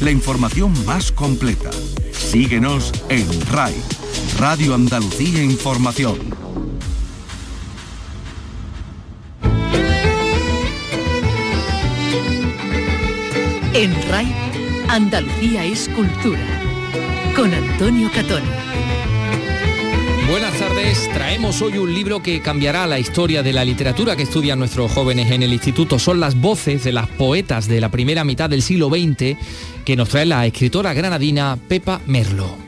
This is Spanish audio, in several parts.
la información más completa. Síguenos en RAI, Radio Andalucía Información. En RAI, Andalucía es cultura. Con Antonio Catón. Buenas tardes, traemos hoy un libro que cambiará la historia de la literatura que estudian nuestros jóvenes en el instituto. Son las voces de las poetas de la primera mitad del siglo XX que nos trae la escritora granadina Pepa Merlo.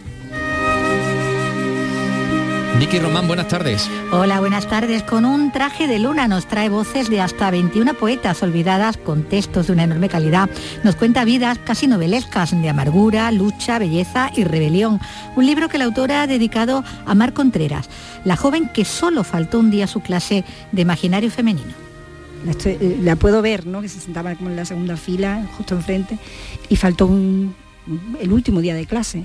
Vicky Román, buenas tardes. Hola, buenas tardes. Con un traje de luna nos trae voces de hasta 21 poetas olvidadas con textos de una enorme calidad. Nos cuenta vidas casi novelescas de amargura, lucha, belleza y rebelión. Un libro que la autora ha dedicado a Mar Contreras, la joven que solo faltó un día a su clase de imaginario femenino. Eh, la, puedo ver, ¿no? Que se sentaba como en la segunda fila, justo enfrente, y faltó el último día de clase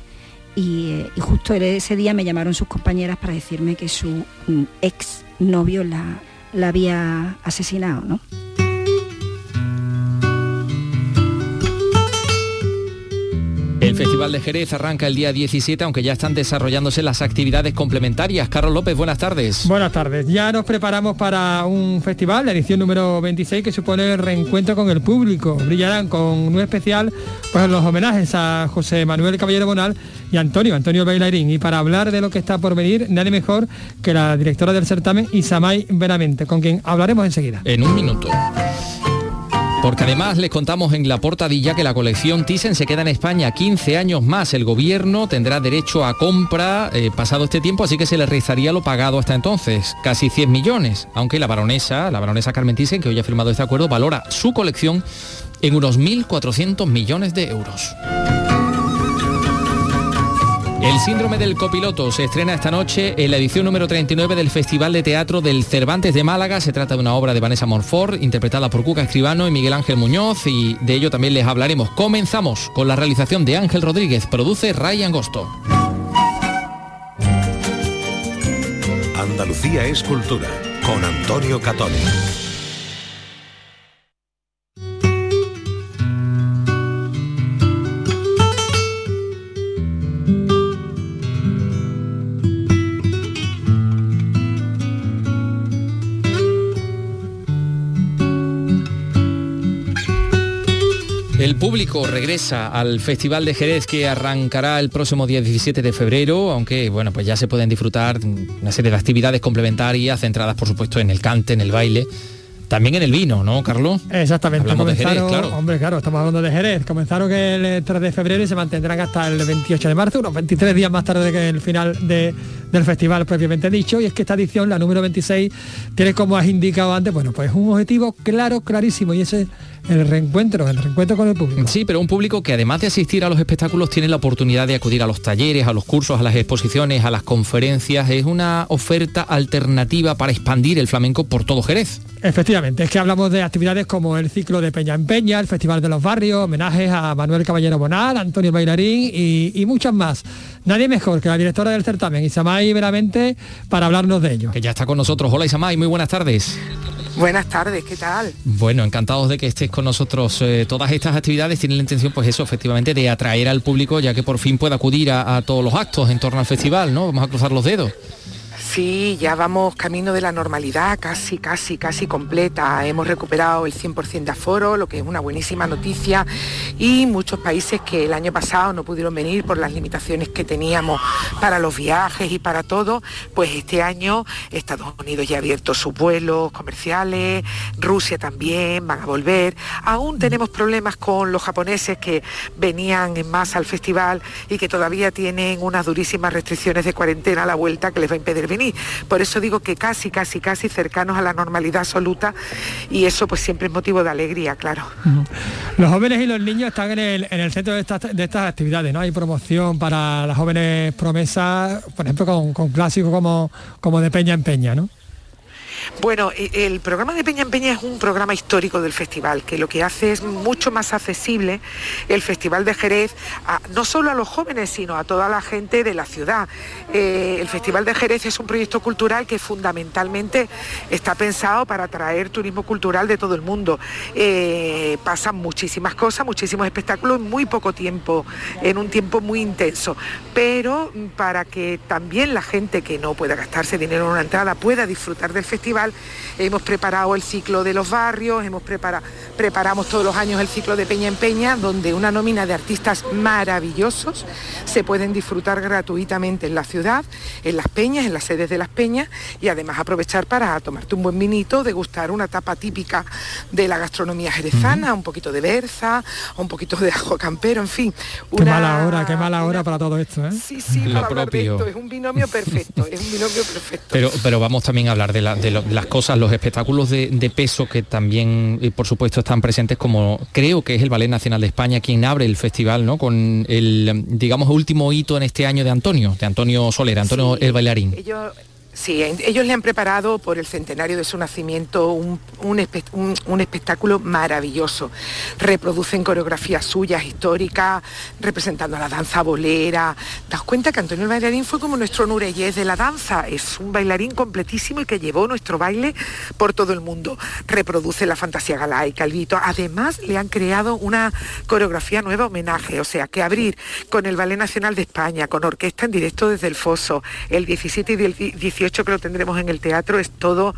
eh, y, justo ese día me llamaron sus compañeras para decirme que su mm, ex novio la, la había asesinado, ¿no? El Festival de Jerez arranca el día 17, aunque ya están desarrollándose las actividades complementarias. Carlos López, buenas tardes. Buenas tardes. Ya nos preparamos para un festival, la edición número 26, que supone el reencuentro con el público. Brillarán con un especial pues, los homenajes a José Manuel Caballero Bonal y Antonio, Antonio Bailarín. Y para hablar de lo que está por venir, nadie mejor que la directora del certamen, Isamay Veramente, con quien hablaremos enseguida. En un minuto. Porque además les contamos en la portadilla que la colección Thyssen se queda en España 15 años más. El gobierno tendrá derecho a compra eh, pasado este tiempo, así que se le rezaría lo pagado hasta entonces, casi 100 millones. Aunque la baronesa, la baronesa Carmen Thyssen, que hoy ha firmado este acuerdo, valora su colección en unos 1.400 millones de euros. El síndrome del copiloto se estrena esta noche en la edición número 39 del Festival de Teatro del Cervantes de Málaga. Se trata de una obra de Vanessa Monfort, interpretada por Cuca Escribano y Miguel Ángel Muñoz, y de ello también les hablaremos. Comenzamos con la realización de Ángel Rodríguez, produce Ray Angosto. Andalucía es cultura, con Antonio Catoni. Público regresa al Festival de Jerez que arrancará el próximo día 17 de febrero, aunque bueno, pues ya se pueden disfrutar una serie de actividades complementarias centradas por supuesto en el cante, en el baile. También en el vino, ¿no, Carlos? Exactamente. Hablamos de Jerez, claro. Hombre, claro, estamos hablando de Jerez. Comenzaron el 3 de febrero y se mantendrán hasta el 28 de marzo, unos 23 días más tarde que el final del festival propiamente dicho. Y es que esta edición, la número 26, tiene, como has indicado antes, bueno, pues un objetivo claro, clarísimo, y ese el reencuentro, el reencuentro con el público. Sí, pero un público que además de asistir a los espectáculos tiene la oportunidad de acudir a los talleres, a los cursos, a las exposiciones, a las conferencias. Es una oferta alternativa para expandir el flamenco por todo Jerez. Efectivamente, es que hablamos de actividades como el ciclo de Peña en Peña, el Festival de los Barrios, homenajes a Manuel Caballero Bonal, Antonio Bailarín y, y muchas más. Nadie mejor que la directora del certamen, Isamay Veramente, para hablarnos de ello. Que ya está con nosotros. Hola Isamay, muy buenas tardes. Buenas tardes, ¿qué tal? Bueno, encantados de que estés con nosotros. Eh, todas estas actividades tienen la intención, pues eso, efectivamente, de atraer al público, ya que por fin pueda acudir a todos los actos en torno al festival, ¿no? Vamos a cruzar los dedos. Sí, ya vamos camino de la normalidad, casi, casi, casi completa. Hemos recuperado el 100% de aforo, lo que es una buenísima noticia, y muchos países que el año pasado no pudieron venir por las limitaciones que teníamos para los viajes y para todo, pues este año Estados Unidos ya ha abierto sus vuelos comerciales, Rusia también, van a volver. Aún tenemos problemas con los japoneses que venían en masa al festival y que todavía tienen unas durísimas restricciones de cuarentena a la vuelta que les va a impedir venir por eso digo que casi, casi, casi cercanos a la normalidad absoluta y eso pues siempre es motivo de alegría, claro. Los jóvenes y los niños están en el, centro de estas, actividades, ¿no? Hay promoción para las jóvenes promesas, por ejemplo, con, clásicos como, como de Peña en Peña, ¿no? Bueno, e, el programa de Peña en Peña es un programa histórico del festival, que lo que hace es mucho más accesible el Festival de Jerez, no solo a los jóvenes, sino a toda la gente de la ciudad. Eh, el Festival de Jerez es un proyecto cultural que fundamentalmente está pensado para atraer turismo cultural de todo el mundo. Eh, pasan muchísimas cosas, muchísimos espectáculos en muy poco tiempo, en un tiempo muy intenso, pero para que también la gente que no pueda gastarse dinero en una entrada pueda disfrutar del festival, hemos preparado el ciclo de los barrios, hemos preparado, preparamos todos los años el ciclo de Peña en Peña, donde una nómina de artistas maravillosos se pueden disfrutar gratuitamente en la ciudad, en las peñas, en las sedes de las peñas y además aprovechar para tomarte un buen vinito, degustar una tapa típica de la gastronomía jerezana, un poquito de berza, un poquito de ajo campero, en fin. Qué mala hora, qué mala hora para todo esto, ¿eh? Sí, sí, Lo propio. es un binomio perfecto, es un binomio perfecto. Pero, pero vamos también a hablar de, las cosas, los espectáculos de, peso que también, por supuesto, están presentes como creo que es el Ballet Nacional de España quien abre el festival, ¿no? Con el, digamos, último hito en este año de Antonio, de Antonio Soler, Antonio el bailarín. Sí, ellos le han preparado por el centenario de su nacimiento un, espectáculo maravilloso. Reproducen coreografías suyas históricas, representando a la danza bolera. Das cuenta que Antonio el bailarín fue como nuestro Nureyes de la danza. Es un bailarín completísimo y que llevó nuestro baile por todo el mundo. Reproduce la fantasía galaica, el vito. Además, le han creado una coreografía nueva homenaje. O sea, que abrir con el Ballet Nacional de España, con orquesta en directo desde el Foso, el 17 y el 18 que lo tendremos en el teatro es todo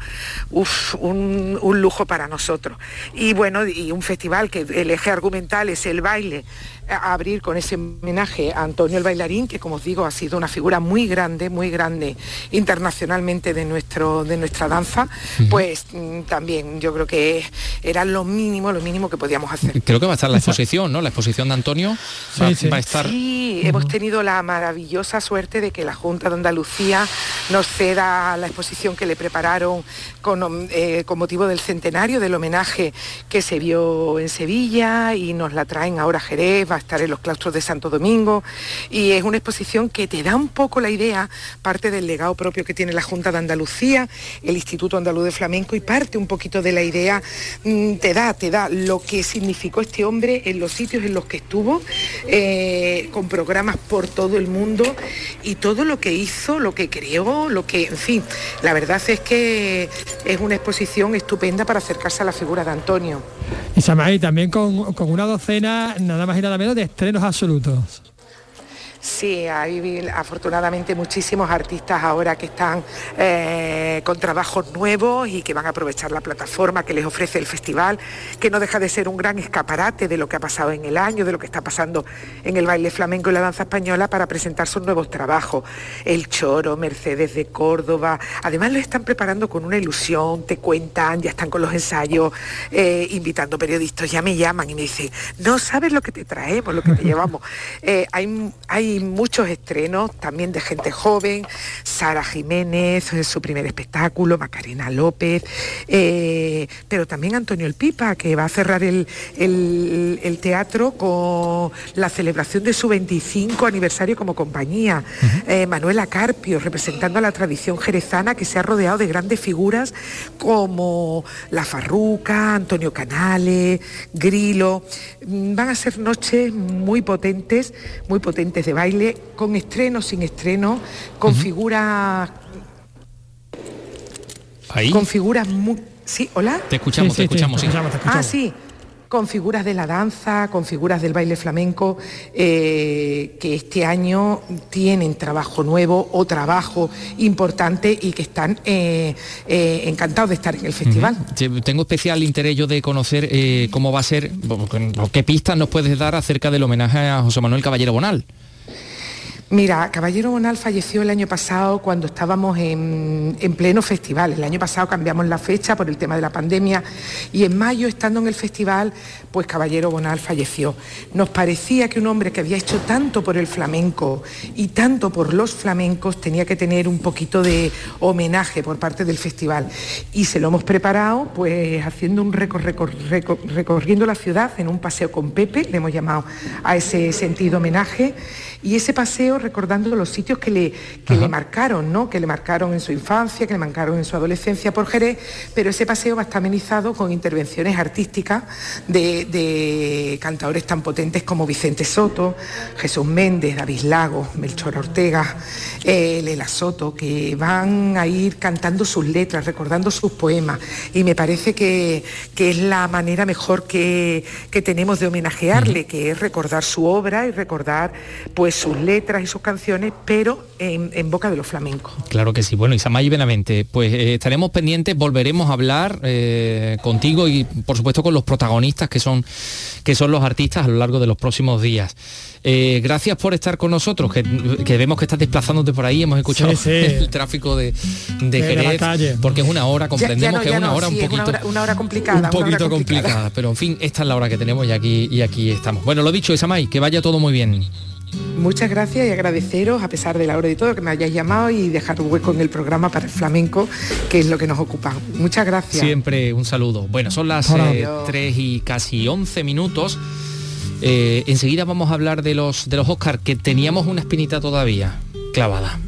un, lujo para nosotros. Y bueno, y un festival que el eje argumental es el baile, abrir con ese homenaje a Antonio el bailarín, que como os digo ha sido una figura muy grande, muy grande internacionalmente de, nuestro, de nuestra danza, pues mm, también yo creo que era lo mínimo, lo mínimo que podíamos hacer. Creo que va a estar la exposición, ¿no? La exposición de Antonio va, a estar... Sí, hemos tenido la maravillosa suerte de que la Junta de Andalucía nos ceda la exposición que le prepararon con, eh, con motivo del centenario del homenaje que se vio en Sevilla y nos la traen ahora a Jerez, va a estar en los claustros de Santo Domingo y es una exposición que te da un poco la idea, parte del legado propio que tiene la Junta de Andalucía, el Instituto Andaluz de Flamenco y parte un poquito de la idea, mm, te da, te da lo que significó este hombre en los sitios en los que estuvo, eh, con programas por todo el mundo y todo lo que hizo, lo que creó, lo que, en fin, la verdad es que es una exposición estupenda para acercarse a la figura de Antonio. Y también con, con una docena, nada más y nada menos, de estrenos absolutos. Sí, hay afortunadamente muchísimos artistas ahora que están eh, con trabajos nuevos y que van a aprovechar la plataforma que les ofrece el festival, que no deja de ser un gran escaparate de lo que ha pasado en el año, de lo que está pasando en el baile flamenco y la danza española para presentar sus nuevos trabajos. El Choro, Mercedes de Córdoba, además lo están preparando con una ilusión, te cuentan, ya están con los ensayos, eh, invitando periodistas, ya me llaman y me dicen, no sabes lo que te traemos, lo que te llevamos. Eh, hay, hay muchos estrenos también de gente joven, Sara Jiménez, en su primer espectáculo, Macarena López, eh, pero también Antonio El Pipa, que va a cerrar el, teatro con la celebración de su 25 aniversario como compañía, eh, Manuela Carpio, representando a la tradición jerezana que se ha rodeado de grandes figuras como La Farruca, Antonio Canales, Grilo. Mm, van a ser noches muy potentes, muy potentes de baile, con estreno, sin estreno, con figuras... Con figuras muy... Sí, hola. Te escuchamos, te, escuchamos, Ah, sí con figuras de la danza, con figuras del baile flamenco, eh, que este año tienen trabajo nuevo o trabajo importante y que están eh, eh, encantados de estar en el festival. Tengo especial interés yo de conocer cómo va a ser, qué pistas nos puedes dar acerca del homenaje a José Manuel Caballero Bonal. Mira, Caballero Bonal falleció el año pasado cuando estábamos en, pleno festival. El año pasado cambiamos la fecha por el tema de la pandemia y en mayo, estando en el festival, pues Caballero Bonal falleció. Nos parecía que un hombre que había hecho tanto por el flamenco y tanto por los flamencos tenía que tener un poquito de homenaje por parte del festival. Y se lo hemos preparado pues haciendo un recorriendo la ciudad en un paseo con Pepe, le hemos llamado a ese sentido homenaje, y ese paseo recordando los sitios que le, que le marcaron, ¿no? Que le marcaron en su infancia, que le marcaron en su adolescencia por Jerez, pero ese paseo va a estar amenizado con intervenciones artísticas de, cantadores tan potentes como Vicente Soto, Jesús Méndez, David Lagos, Melchor Ortega, eh, Lela Soto, que van a ir cantando sus letras, recordando sus poemas. Y me parece que, es la manera mejor que, tenemos de homenajearle, que es recordar su obra y recordar pues sus letras y sus canciones, pero en, boca de los flamencos. Claro que sí. Bueno, Isamay Benavente, pues eh, estaremos pendientes, volveremos a hablar eh, contigo y por supuesto con los protagonistas que son, que son los artistas a lo largo de los próximos días. Eh, gracias por estar con nosotros, que, vemos que estás desplazándote por ahí, hemos escuchado el tráfico de, de Jerez, porque es una hora, comprendemos que es una hora un poquito... Una hora, complicada. Un poquito complicada. pero en fin, esta es la hora que tenemos y aquí, y aquí estamos. Bueno, lo dicho, Isamay, que vaya todo muy bien. Muchas gracias y agradeceros, a pesar de la hora y todo, que me hayáis llamado y dejar un hueco en el programa para el flamenco, que es lo que nos ocupa. Muchas gracias. Siempre un saludo. Bueno, son las 3 eh, y casi 11 minutos. Eh, enseguida vamos a hablar de los de los Oscar que teníamos una espinita todavía clavada.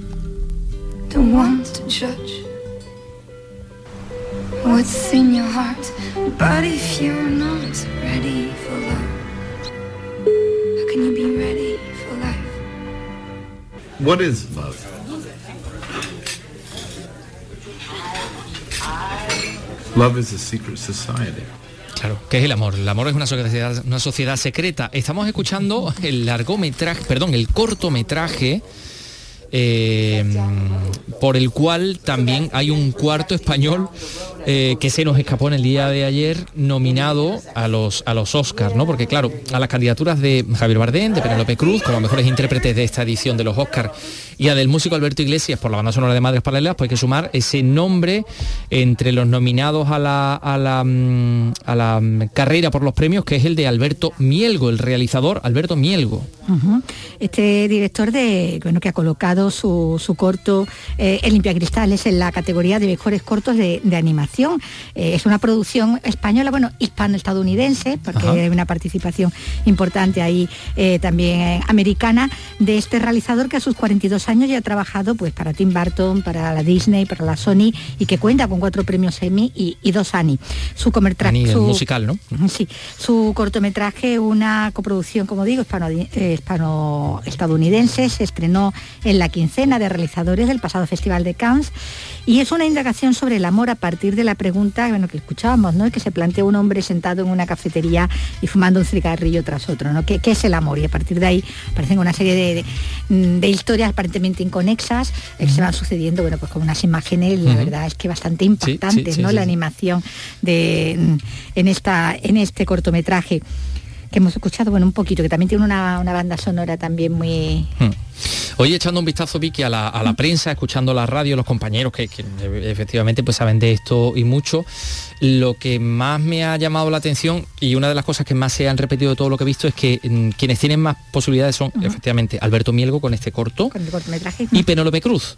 What is love? Love is a secret society. Claro, ¿qué es el amor? El amor es una sociedad, una sociedad secreta. Estamos escuchando el largometraje, perdón, el cortometraje eh, por el cual también hay un cuarto español eh, que se nos escapó en el día de ayer nominado a los, a los Oscars, ¿no? Porque claro, a las candidaturas de Javier Bardem, de Penélope Cruz, como mejores intérpretes de esta edición de los Oscars, y a del músico Alberto Iglesias por la banda sonora de Madres Paralelas, pues hay que sumar ese nombre entre los nominados a la, a la, mm, a la carrera por los premios, que es el de Alberto Mielgo, el realizador Alberto Mielgo. Este director de, bueno, que ha colocado su, corto eh, El Cristales en la categoría de mejores cortos de animación eh, es una producción española, bueno, hispano-estadounidense, porque hay una participación importante ahí eh, también americana, de este realizador que a sus 42 años ya ha trabajado pues, para Tim Burton, para la Disney, para la Sony y que cuenta con cuatro premios Emmy y, dos Annie. Su comertraje musical, ¿no? Sí, su cortometraje, una coproducción, como digo, eh, hispano-estadounidense, se estrenó en la quincena de realizadores del pasado Festival de Cannes y es una indagación sobre el amor a partir de la pregunta bueno, que escuchábamos, ¿no? que se plantea un hombre sentado en una cafetería y fumando un cigarrillo tras otro. ¿no? ¿Qué, es el amor? Y a partir de ahí aparecen una serie de, historias aparentemente inconexas eh, que se van sucediendo bueno, pues con unas imágenes, la verdad es que bastante impactantes, ¿no? la animación de, en, esta, en este cortometraje que hemos escuchado, bueno, un poquito, que también tiene una, banda sonora también muy... Hmm. Hoy echando un vistazo, Vicky, a la, prensa, escuchando la radio, los compañeros que, efectivamente pues saben de esto y mucho, lo que más me ha llamado la atención y una de las cosas que más se han repetido de todo lo que he visto es que mm, quienes tienen más posibilidades son efectivamente Alberto Mielgo con este corto y Penélope Cruz,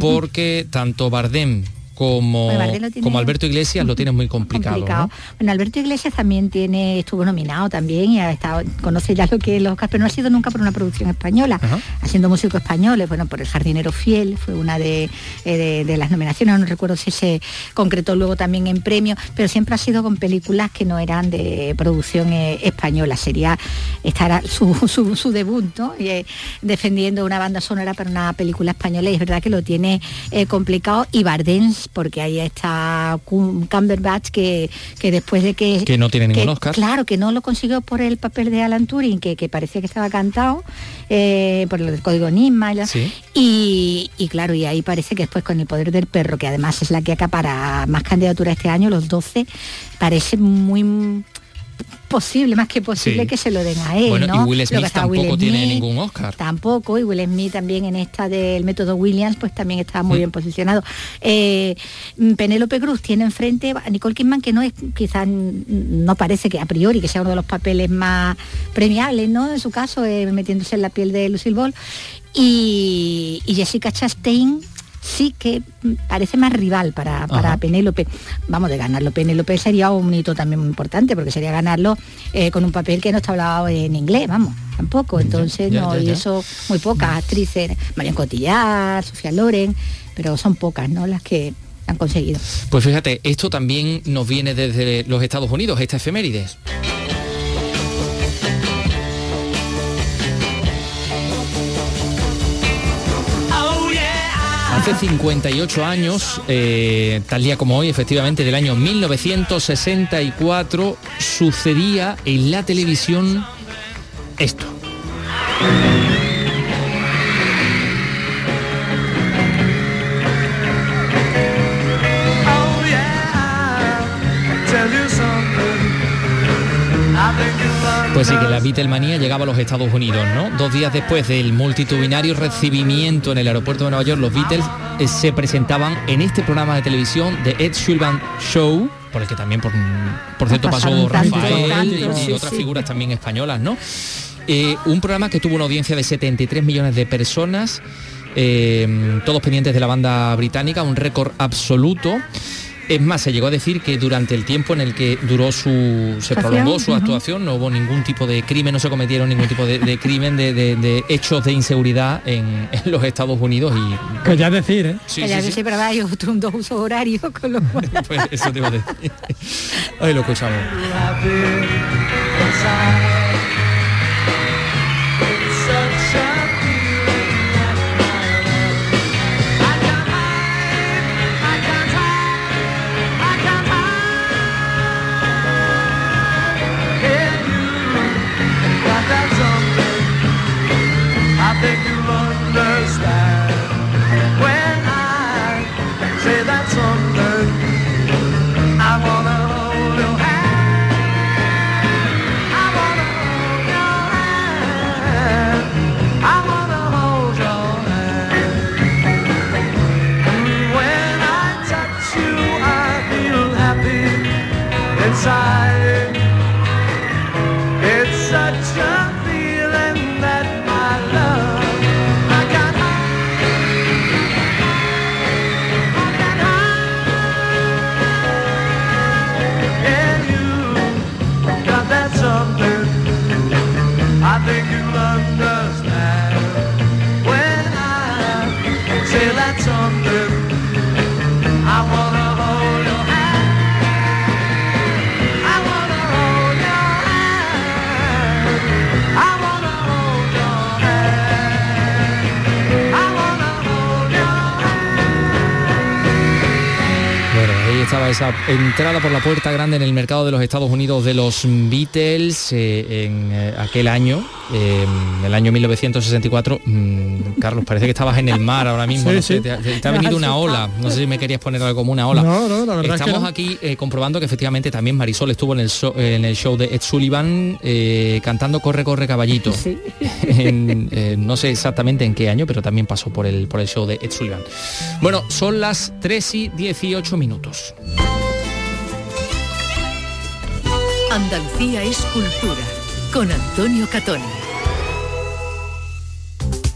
porque tanto Bardem como, como Alberto Iglesias lo tiene muy complicado. Bueno, Alberto Iglesias también tiene, estuvo nominado también y ha estado, conoce ya lo que es los pero no ha sido nunca por una producción española, haciendo músicos españoles, bueno, por El jardinero fiel, fue una eh, de, de, las nominaciones, no recuerdo si se concretó luego también en premio, pero siempre ha sido con películas que no eran de producción eh, española, sería estará su, su, debut, ¿no? Eh, defendiendo una banda sonora para una película española y es verdad que lo tiene complicado. Y Porque ahí está Cumberbatch que, que después de que... Que no tiene ningún Oscar. Claro, que no lo consiguió por el papel de Alan Turing, que, parecía que estaba cantado, eh, por el código Enigma. Y, y, claro, y ahí parece que después con el poder del perro, que además es la que acapara más candidaturas este año, los 12, parece muy posible, más que posible que se lo den a él. ¿no? y Will Smith tampoco tiene ningún Oscar. Tampoco, y Will Smith también en esta del método Williams, pues también está muy mm. bien posicionado. Eh, Penélope Cruz tiene enfrente a Nicole Kidman, que no es, quizás no parece que a priori que sea uno de los papeles más premiables, ¿no? En su caso, eh, metiéndose en la piel de Lucille Ball. Y, y Jessica Chastain sí que parece más rival para, para Penélope. Vamos, de ganarlo Penélope sería un hito también muy importante, porque sería ganarlo eh, con un papel que no está hablado en inglés, vamos, tampoco. Entonces, ya, no, ya, y eso muy pocas actrices, Marion Cotillard, Sofía Loren, pero son pocas, ¿no? Las que han conseguido. Pues fíjate, esto también nos viene desde los Estados Unidos, esta efemérides. Hace 58 años, eh, tal día como hoy, efectivamente del año 1964, sucedía en la televisión esto. Pues sí, que la Beatlemanía llegaba a los Estados Unidos, ¿no? Dos días después del multitudinario recibimiento en el aeropuerto de Nueva York, los Beatles eh, se presentaban en este programa de televisión de Ed Sullivan Show, por el que también, por, por cierto, pasó Rafael y otras sí. figuras también españolas, ¿no? Eh, un programa que tuvo una audiencia de 73 millones de personas, eh, todos pendientes de la banda británica, un récord absoluto. Es más, se llegó a decir que durante el tiempo en el que duró su. se prolongó su actuación, no hubo ningún tipo de crimen, no se cometieron ningún tipo de, de crimen, de, de- de hechos de inseguridad en, en los Estados Unidos y. Que ya decir, ¿eh? Sí, que ya sí, que sí. pero hay otro, un dos usos horarios, con lo cual... Pues eso te iba a decir. Ahí lo escuchamos. Esa entrada por la puerta grande en el mercado de los Estados Unidos de los Beatles eh, en eh, aquel año, eh, el año 1964. Mm, Carlos, parece que estabas en el mar ahora mismo. Sí, no sé, sí. te, ha- te venido una ola. No sé si me querías poner algo como una ola. No, no, la verdad es que Estamos no. aquí eh, comprobando que efectivamente también Marisol estuvo en el, show, en el show de Ed Sullivan eh, cantando Corre, corre, caballito. Sí. En, eh, no sé exactamente en qué año, pero también pasó por el, por el show de Ed Sullivan. Bueno, son las 3 y 18 minutos. Andalucía es cultura. Con Antonio Catoni.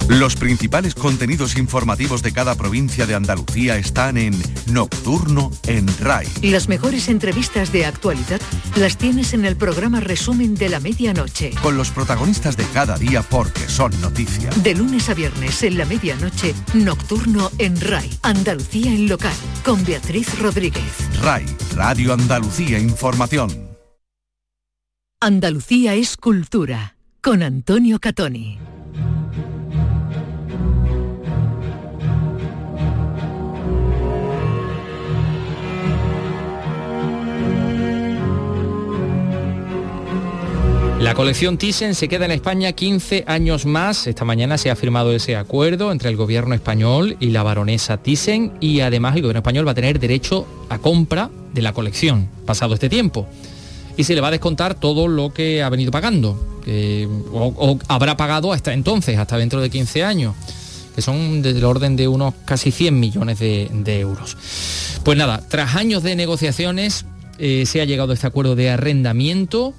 Los principales contenidos informativos de cada provincia de Andalucía están en Nocturno en RAI. Las mejores entrevistas de actualidad las tienes en el programa Resumen de la Medianoche. Con los protagonistas de cada día porque son noticia. De lunes a viernes en la medianoche, Nocturno en RAI. Andalucía en local. Con Beatriz Rodríguez. RAI, Radio Andalucía Información. Andalucía es cultura. Con Antonio Catoni. La colección Thyssen se queda en España 15 años más. Esta mañana se ha firmado ese acuerdo entre el gobierno español y la baronesa Thyssen y además el gobierno español va a tener derecho a compra de la colección pasado este tiempo. Y se le va a descontar todo lo que ha venido pagando, o, habrá pagado hasta entonces, hasta dentro de 15 años, que son del orden de unos casi 100 millones de, de euros. Pues nada, tras años de negociaciones eh, se ha llegado a este acuerdo de arrendamiento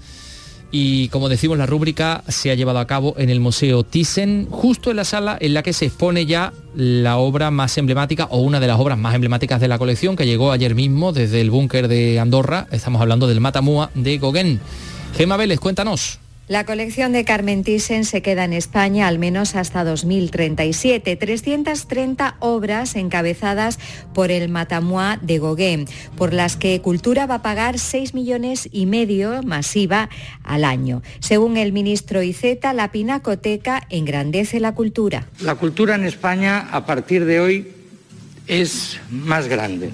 y como decimos la rúbrica se ha llevado a cabo en el Museo Thyssen, justo en la sala en la que se expone ya la obra más emblemática o una de las obras más emblemáticas de la colección que llegó ayer mismo desde el búnker de Andorra, estamos hablando del Matamua de Gauguin. Gema Vélez, cuéntanos. La colección de Carmen Thyssen se queda en España al menos hasta 2037. 330 obras encabezadas por el Matamua de Gauguin, por las que Cultura va a pagar 6 millones y medio masiva al año. Según el ministro Iceta, la pinacoteca engrandece la cultura. La cultura en España a partir de hoy es más grande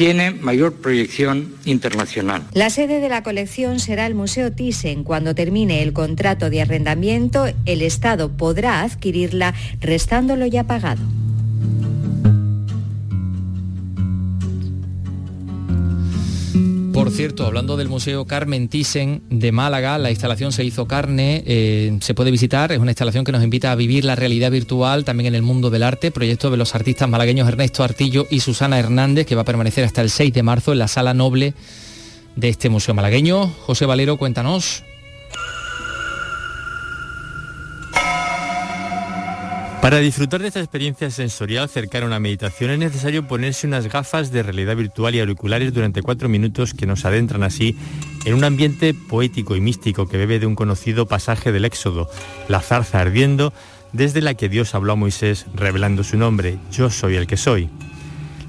tiene mayor proyección internacional. La sede de la colección será el Museo Thyssen. Cuando termine el contrato de arrendamiento, el Estado podrá adquirirla restándolo ya pagado. Por cierto, hablando del Museo Carmen Thyssen de Málaga, la instalación se hizo carne, eh, se puede visitar, es una instalación que nos invita a vivir la realidad virtual también en el mundo del arte, proyecto de los artistas malagueños Ernesto Artillo y Susana Hernández, que va a permanecer hasta el 6 de marzo en la sala noble de este museo malagueño. José Valero, cuéntanos. Para disfrutar de esta experiencia sensorial cercana a una meditación es necesario ponerse unas gafas de realidad virtual y auriculares durante cuatro minutos que nos adentran así en un ambiente poético y místico que bebe de un conocido pasaje del Éxodo, la zarza ardiendo, desde la que Dios habló a Moisés revelando su nombre, yo soy el que soy.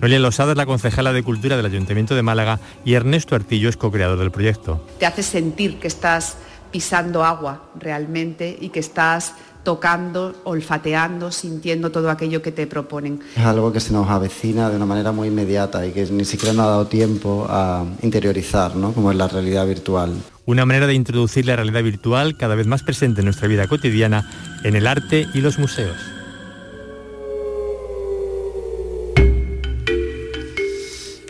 Noelia Losada es la concejala de Cultura del Ayuntamiento de Málaga y Ernesto Artillo es co-creador del proyecto. Te hace sentir que estás pisando agua realmente y que estás tocando, olfateando, sintiendo todo aquello que te proponen. Es algo que se nos avecina de una manera muy inmediata y que ni siquiera nos ha dado tiempo a interiorizar, ¿no? como es la realidad virtual. Una manera de introducir la realidad virtual cada vez más presente en nuestra vida cotidiana, en el arte y los museos.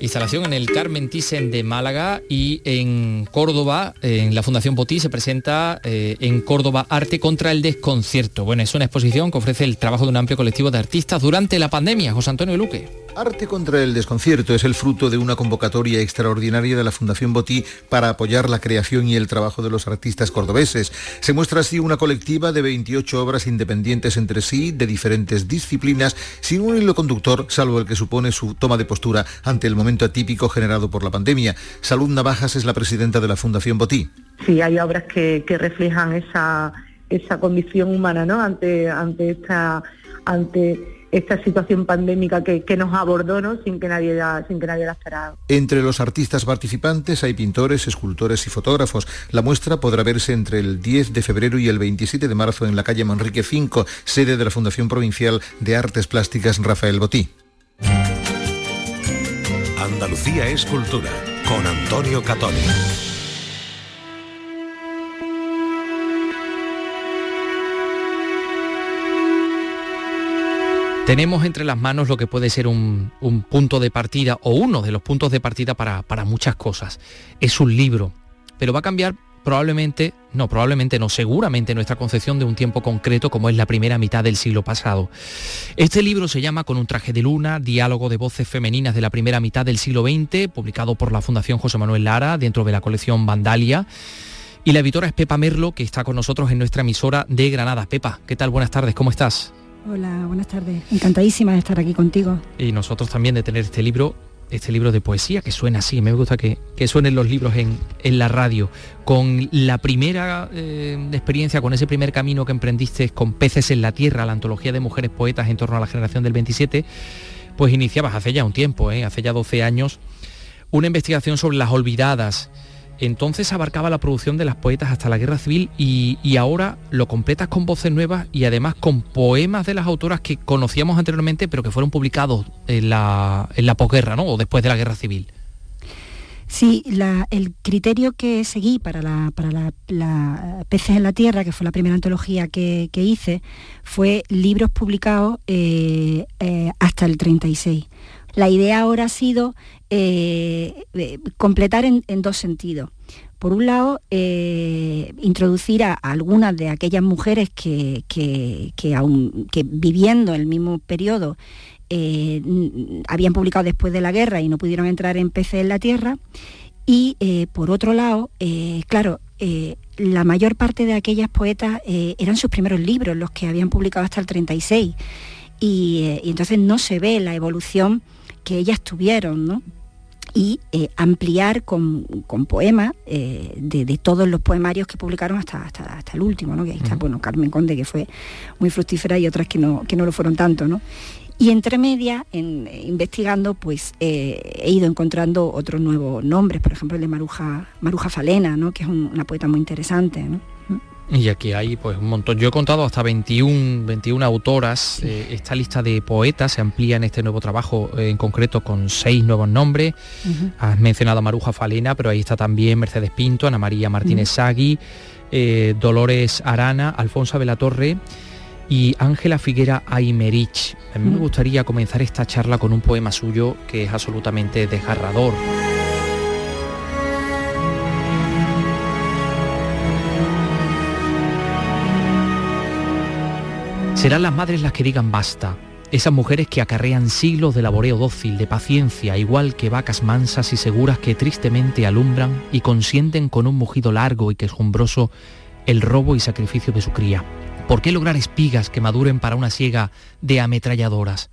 Instalación en el Carmen Thyssen de Málaga y en Córdoba, en la Fundación Botí, se presenta eh, en Córdoba Arte contra el Desconcierto. Bueno, es una exposición que ofrece el trabajo de un amplio colectivo de artistas durante la pandemia. José Antonio Luque. Arte contra el desconcierto es el fruto de una convocatoria extraordinaria de la Fundación Botí para apoyar la creación y el trabajo de los artistas cordobeses. Se muestra así una colectiva de 28 obras independientes entre sí, de diferentes disciplinas, sin un hilo conductor, salvo el que supone su toma de postura ante el momento atípico generado por la pandemia. Salud Navajas es la presidenta de la Fundación Botí. Sí, hay obras que, reflejan esa, condición humana, ¿no? Ante, ante esta, ante esta situación pandémica que, nos abordó ¿no? sin, que nadie la, sin que nadie la esperara. Entre los artistas participantes hay pintores, escultores y fotógrafos. La muestra podrá verse entre el 10 de febrero y el 27 de marzo en la calle Manrique V, sede de la Fundación Provincial de Artes Plásticas Rafael Botí. Andalucía es cultura, con Antonio Catoni. Tenemos entre las manos lo que puede ser un, punto de partida o uno de los puntos de partida para, para muchas cosas. Es un libro, pero va a cambiar probablemente, no, probablemente no, seguramente nuestra concepción de un tiempo concreto como es la primera mitad del siglo pasado. Este libro se llama Con un traje de luna, diálogo de voces femeninas de la primera mitad del siglo XX, publicado por la Fundación José Manuel Lara dentro de la colección Vandalia. Y la editora es Pepa Merlo, que está con nosotros en nuestra emisora de Granada. Pepa, ¿qué tal? Buenas tardes, ¿cómo estás? Hola, buenas tardes. Encantadísima de estar aquí contigo. Y nosotros también de tener este libro, este libro de poesía que suena así. Me gusta que, suenen los libros en, la radio. Con la primera eh, experiencia, con ese primer camino que emprendiste con Peces en la Tierra, la antología de mujeres poetas en torno a la generación del 27, pues iniciabas hace ya un tiempo, ¿eh? hace ya 12 años, una investigación sobre las olvidadas entonces abarcaba la producción de las poetas hasta la guerra civil y, ahora lo completas con voces nuevas y además con poemas de las autoras que conocíamos anteriormente pero que fueron publicados en la, posguerra ¿no? o después de la guerra civil. Sí, el criterio que seguí para la, para Peces en la Tierra, que fue la primera antología que, hice, fue libros publicados eh, eh, hasta el 36. La idea ahora ha sido eh, eh, completar en, dos sentidos. Por un lado, eh, introducir a, algunas de aquellas mujeres que, que, que, viviendo el mismo periodo habían publicado después de la guerra y no pudieron entrar en PC en la Tierra. Y por otro lado, claro, la mayor parte de aquellas poetas eh, eran sus primeros libros, los que habían publicado hasta el 36. Y, y entonces no se ve la evolución que ellas tuvieron, ¿no? y eh, ampliar con, poemas eh, de, todos los poemarios que publicaron hasta, hasta, el último, ¿no? que ahí está, bueno, Carmen Conde, que fue muy fructífera, y otras que no, que no lo fueron tanto. ¿no? Y entre medias, en, investigando, pues eh, he ido encontrando otros nuevos nombres, por ejemplo el de Maruja, Maruja Falena, ¿no? que es una poeta muy interesante. ¿no? Y aquí hay pues un montón. Yo he contado hasta 21, 21 autoras. Eh, esta lista de poetas se amplía en este nuevo trabajo eh, en concreto con seis nuevos nombres. Has mencionado a Maruja Falena, pero ahí está también Mercedes Pinto, Ana María Martínez Sagui, eh, Dolores Arana, Alfonso Torre y Ángela Figuera Aymerich. A mí me gustaría comenzar esta charla con un poema suyo que es absolutamente desgarrador. Serán las madres las que digan basta, esas mujeres que acarrean siglos de laboreo dócil, de paciencia, igual que vacas mansas y seguras que tristemente alumbran y consienten con un mugido largo y quejumbroso el robo y sacrificio de su cría. ¿Por qué lograr espigas que maduren para una siega de ametralladoras?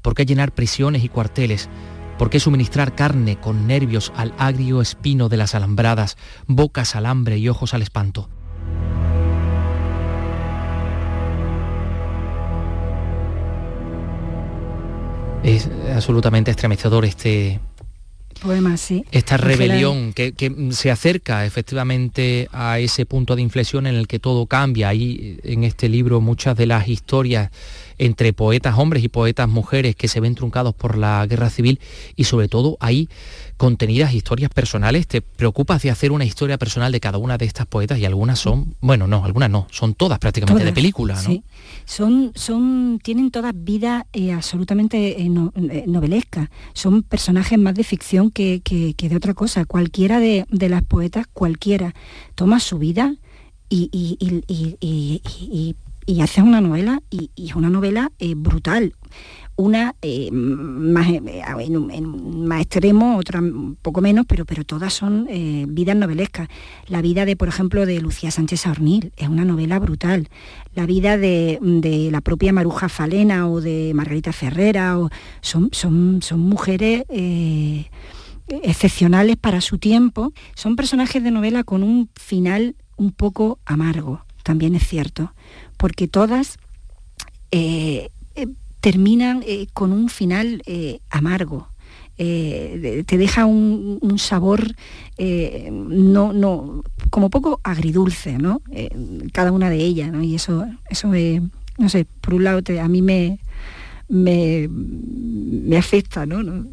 ¿Por qué llenar prisiones y cuarteles? ¿Por qué suministrar carne con nervios al agrio espino de las alambradas, bocas al hambre y ojos al espanto? Es absolutamente estremecedor este, Poema, sí. Esta rebelión que, se acerca efectivamente a ese punto de inflexión en el que todo cambia. Ahí en este libro muchas de las historias entre poetas hombres y poetas mujeres que se ven truncados por la guerra civil y sobre todo ahí contenidas historias personales. ¿Te preocupas de hacer una historia personal de cada una de estas poetas? Y algunas son, bueno, no, algunas no, son todas prácticamente de película, ¿no? Sí. Son, son, tienen todas vidas eh, absolutamente eh, eh, novelescas. Son personajes más de ficción que, de otra cosa. Cualquiera de, las poetas, cualquiera, toma su vida y, y, hace una novela y, es una novela brutal una eh, más, eh, en, más extremo, otra un poco menos, pero, pero todas son eh, vidas novelescas. La vida de, por ejemplo, de Lucía Sánchez Arnil es una novela brutal. La vida de, la propia Maruja Falena o de Margarita Ferrera o, son, son, son mujeres excepcionales para su tiempo. Son personajes de novela con un final un poco amargo, también es cierto, porque todas terminan eh, con un final eh, amargo. Eh, te deja un, sabor no, no, como poco agridulce, ¿no? cada una de ellas, ¿no? Y eso, eso no sé, por un lado a mí me, me, afecta, ¿no? ¿no?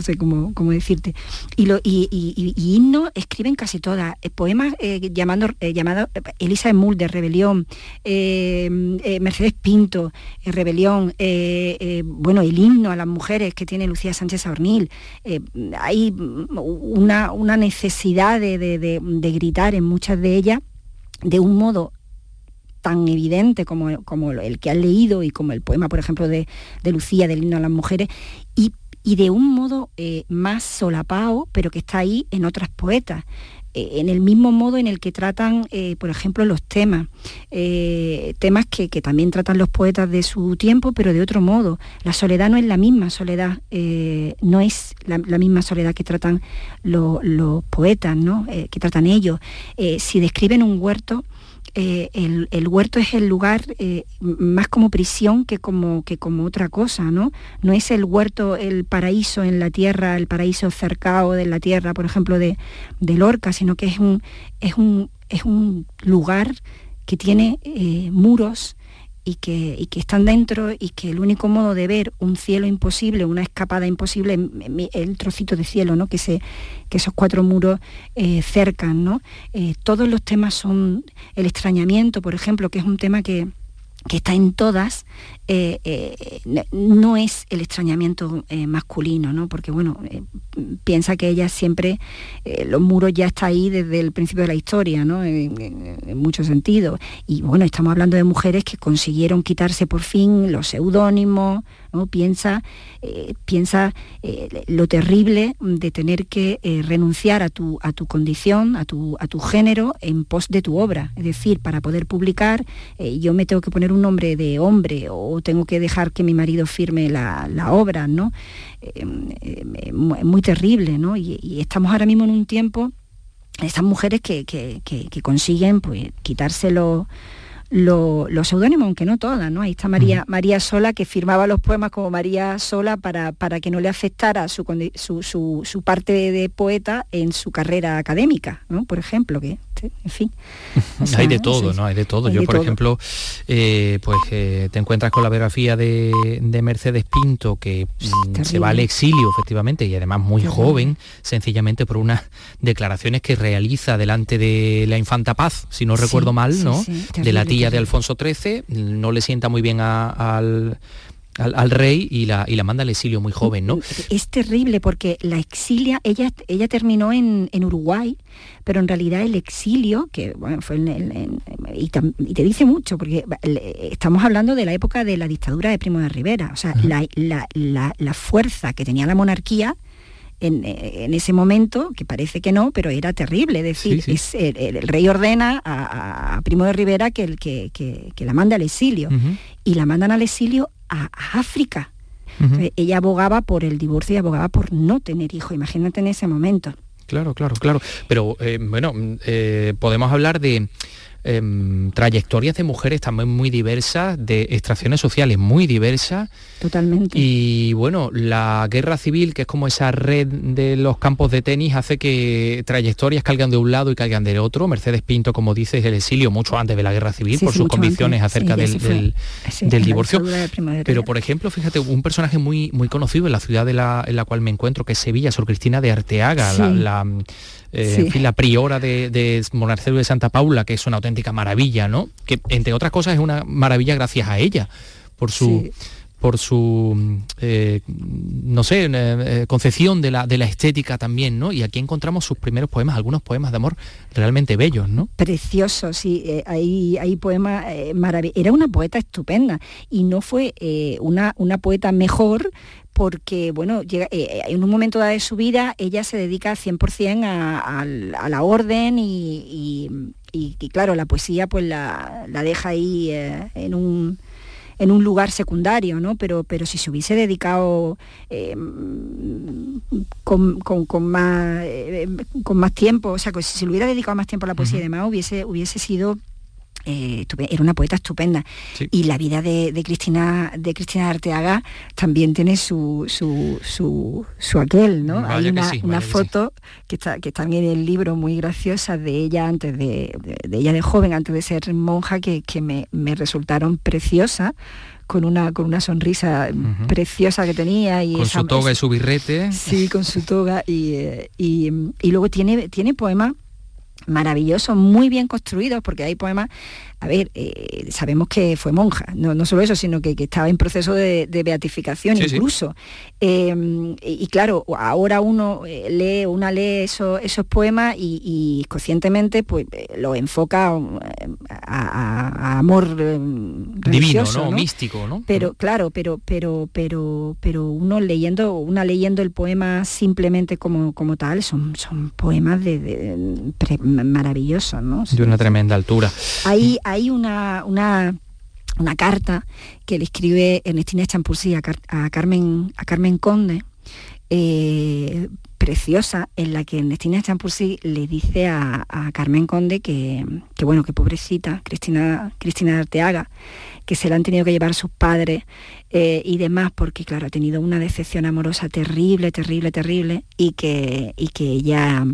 sé cómo, cómo, decirte. Y, lo, y, himno escriben casi todas. Eh, poemas eh, llamando, eh, llamado Elisa de Mulder, Rebelión, Mercedes Pinto, Rebelión, bueno, el himno a las mujeres que tiene Lucía Sánchez Ornil. hay una, una necesidad de gritar en muchas de ellas de un modo tan evidente como, como el que has leído y como el poema, por ejemplo, de, Lucía, del himno a las mujeres, y, de un modo eh, más solapado, pero que está ahí en otras poetas eh, en el mismo modo en el que tratan, eh, por ejemplo, los temas, temas que, también tratan los poetas de su tiempo, pero de otro modo. La soledad no es la misma soledad, no es la, misma soledad que tratan los poetas, ¿no? que tratan ellos. si describen un huerto, eh, el, huerto es el lugar eh, más como prisión que como, que como otra cosa, ¿no? No es el huerto el paraíso en la tierra, el paraíso cercado de la tierra, por ejemplo, de, de Lorca, sino que es un, es un, es un lugar que tiene eh, muros y que, están dentro y que el único modo de ver un cielo imposible, una escapada imposible, el trocito de cielo, ¿no? que, se, que esos cuatro muros eh, cercan. ¿no? Eh, todos los temas son el extrañamiento, por ejemplo, que es un tema que, que está en todas, eh, eh, no es el extrañamiento eh, masculino, ¿no? Porque bueno, piensa que ella siempre, los muros ya está ahí desde el principio de la historia, ¿no? En, muchos sentidos. Y bueno, estamos hablando de mujeres que consiguieron quitarse por fin los seudónimos, Piensa, piensa lo terrible de tener que renunciar a tu, a tu condición, a tu, a tu género en pos de tu obra. Es decir, para poder publicar, yo me tengo que poner un nombre de hombre o tengo que dejar que mi marido firme la, obra, ¿no? Eh, eh, muy terrible, ¿no? Y, estamos ahora mismo en un tiempo, estas mujeres que, consiguen pues quitárselo los seudónimos, aunque no todas, ¿no? Ahí está María, María Sola, que firmaba los poemas como María Sola para, para que no le afectara su, su, parte de poeta en su carrera académica, ¿no? Por ejemplo, que, en fin. hay de todo, ¿no? Hay de todo. Yo, por ejemplo, eh, pues eh, te encuentras con la biografía de, Mercedes Pinto, que mm, se va al exilio, efectivamente, y además muy joven, sencillamente por unas declaraciones que realiza delante de la Infanta Paz, si no recuerdo mal, ¿no? de la tía de Alfonso XIII, no le sienta muy bien al al, rey y la, y la manda al exilio muy joven, ¿no? Es terrible porque la exilia, ella, ella terminó en, Uruguay, pero en realidad el exilio, que bueno, fue en, y, te dice mucho, porque estamos hablando de la época de la dictadura de Primo de Rivera, o sea, la, fuerza que tenía la monarquía en, ese momento, que parece que no, pero era terrible. Es decir, Es, el, rey ordena a, Primo de Rivera que, el, que, que, la mande al exilio. Y la mandan al exilio a, África. Ella abogaba por el divorcio y abogaba por no tener hijo. Imagínate en ese momento. Claro, claro, claro. Pero eh, bueno, eh, podemos hablar de Em, trayectorias de mujeres también muy diversas, de extracciones sociales muy diversas. Totalmente. Y bueno, la guerra civil, que es como esa red de los campos de tenis, hace que trayectorias caigan de un lado y caigan del otro. Mercedes Pinto, como dices, el exilio mucho antes de la guerra civil, por sus convicciones acerca del, del, divorcio. Pero por ejemplo, fíjate, un personaje muy, muy conocido en la ciudad en la cual me encuentro, que es Sevilla, Sor Cristina de Arteaga, la eh, la priora de, de Monasterio de Santa Paula, que es una auténtica maravilla, ¿no? Que entre otras cosas es una maravilla gracias a ella, por su... por su, eh, no sé, eh, concepción de la, de la estética también, ¿no? Y aquí encontramos sus primeros poemas, algunos poemas de amor realmente bellos, ¿no? Preciosos, sí, hay, hay poemas maravillosos. Era una poeta estupenda y no fue una, una poeta mejor porque, bueno, llega, eh, en un momento de su vida ella se dedica 100% a, a, la orden y, claro, la poesía pues la, deja ahí eh, en un en un lugar secundario, ¿no? Pero, pero si se hubiese dedicado eh, con, más, con más tiempo, o sea, si se le hubiera dedicado más tiempo a la poesía y demás, hubiese, hubiese sido eh, era una poeta estupenda. Y la vida de, Cristina de Cristina Arteaga también tiene su, su, aquel, ¿no? Hay una, foto que, está, que también en el libro muy graciosa de ella antes de, ella de joven, antes de ser monja, que, me, resultaron preciosas con una, con una sonrisa preciosa que tenía. Y con su toga y su birrete. Sí, con su toga. Y, eh, y, y luego tiene, tiene poemas maravillosos, muy bien construidos, porque hay poemas a ver, eh, sabemos que fue monja, no, solo eso, sino que, estaba en proceso de, beatificación incluso. Em, y, claro, ahora uno eh, lee, una lee esos, esos poemas y, conscientemente pues eh, lo enfoca a, amor divino, ¿no? místico, ¿no? Pero claro, pero, pero, pero, pero uno leyendo, una leyendo el poema simplemente como, como tal, son, son poemas de, maravillosos, ¿no? De una tremenda altura. Hay, hay una, una, carta que le escribe Ernestina Champursi a, Carmen, a Carmen Conde, eh, preciosa, en la que Ernestina Champursi le dice a, Carmen Conde que, bueno, que pobrecita, Cristina, Cristina Arteaga, que se la han tenido que llevar sus padres eh, y demás, porque claro, ha tenido una decepción amorosa terrible, terrible, terrible, y que, y que ella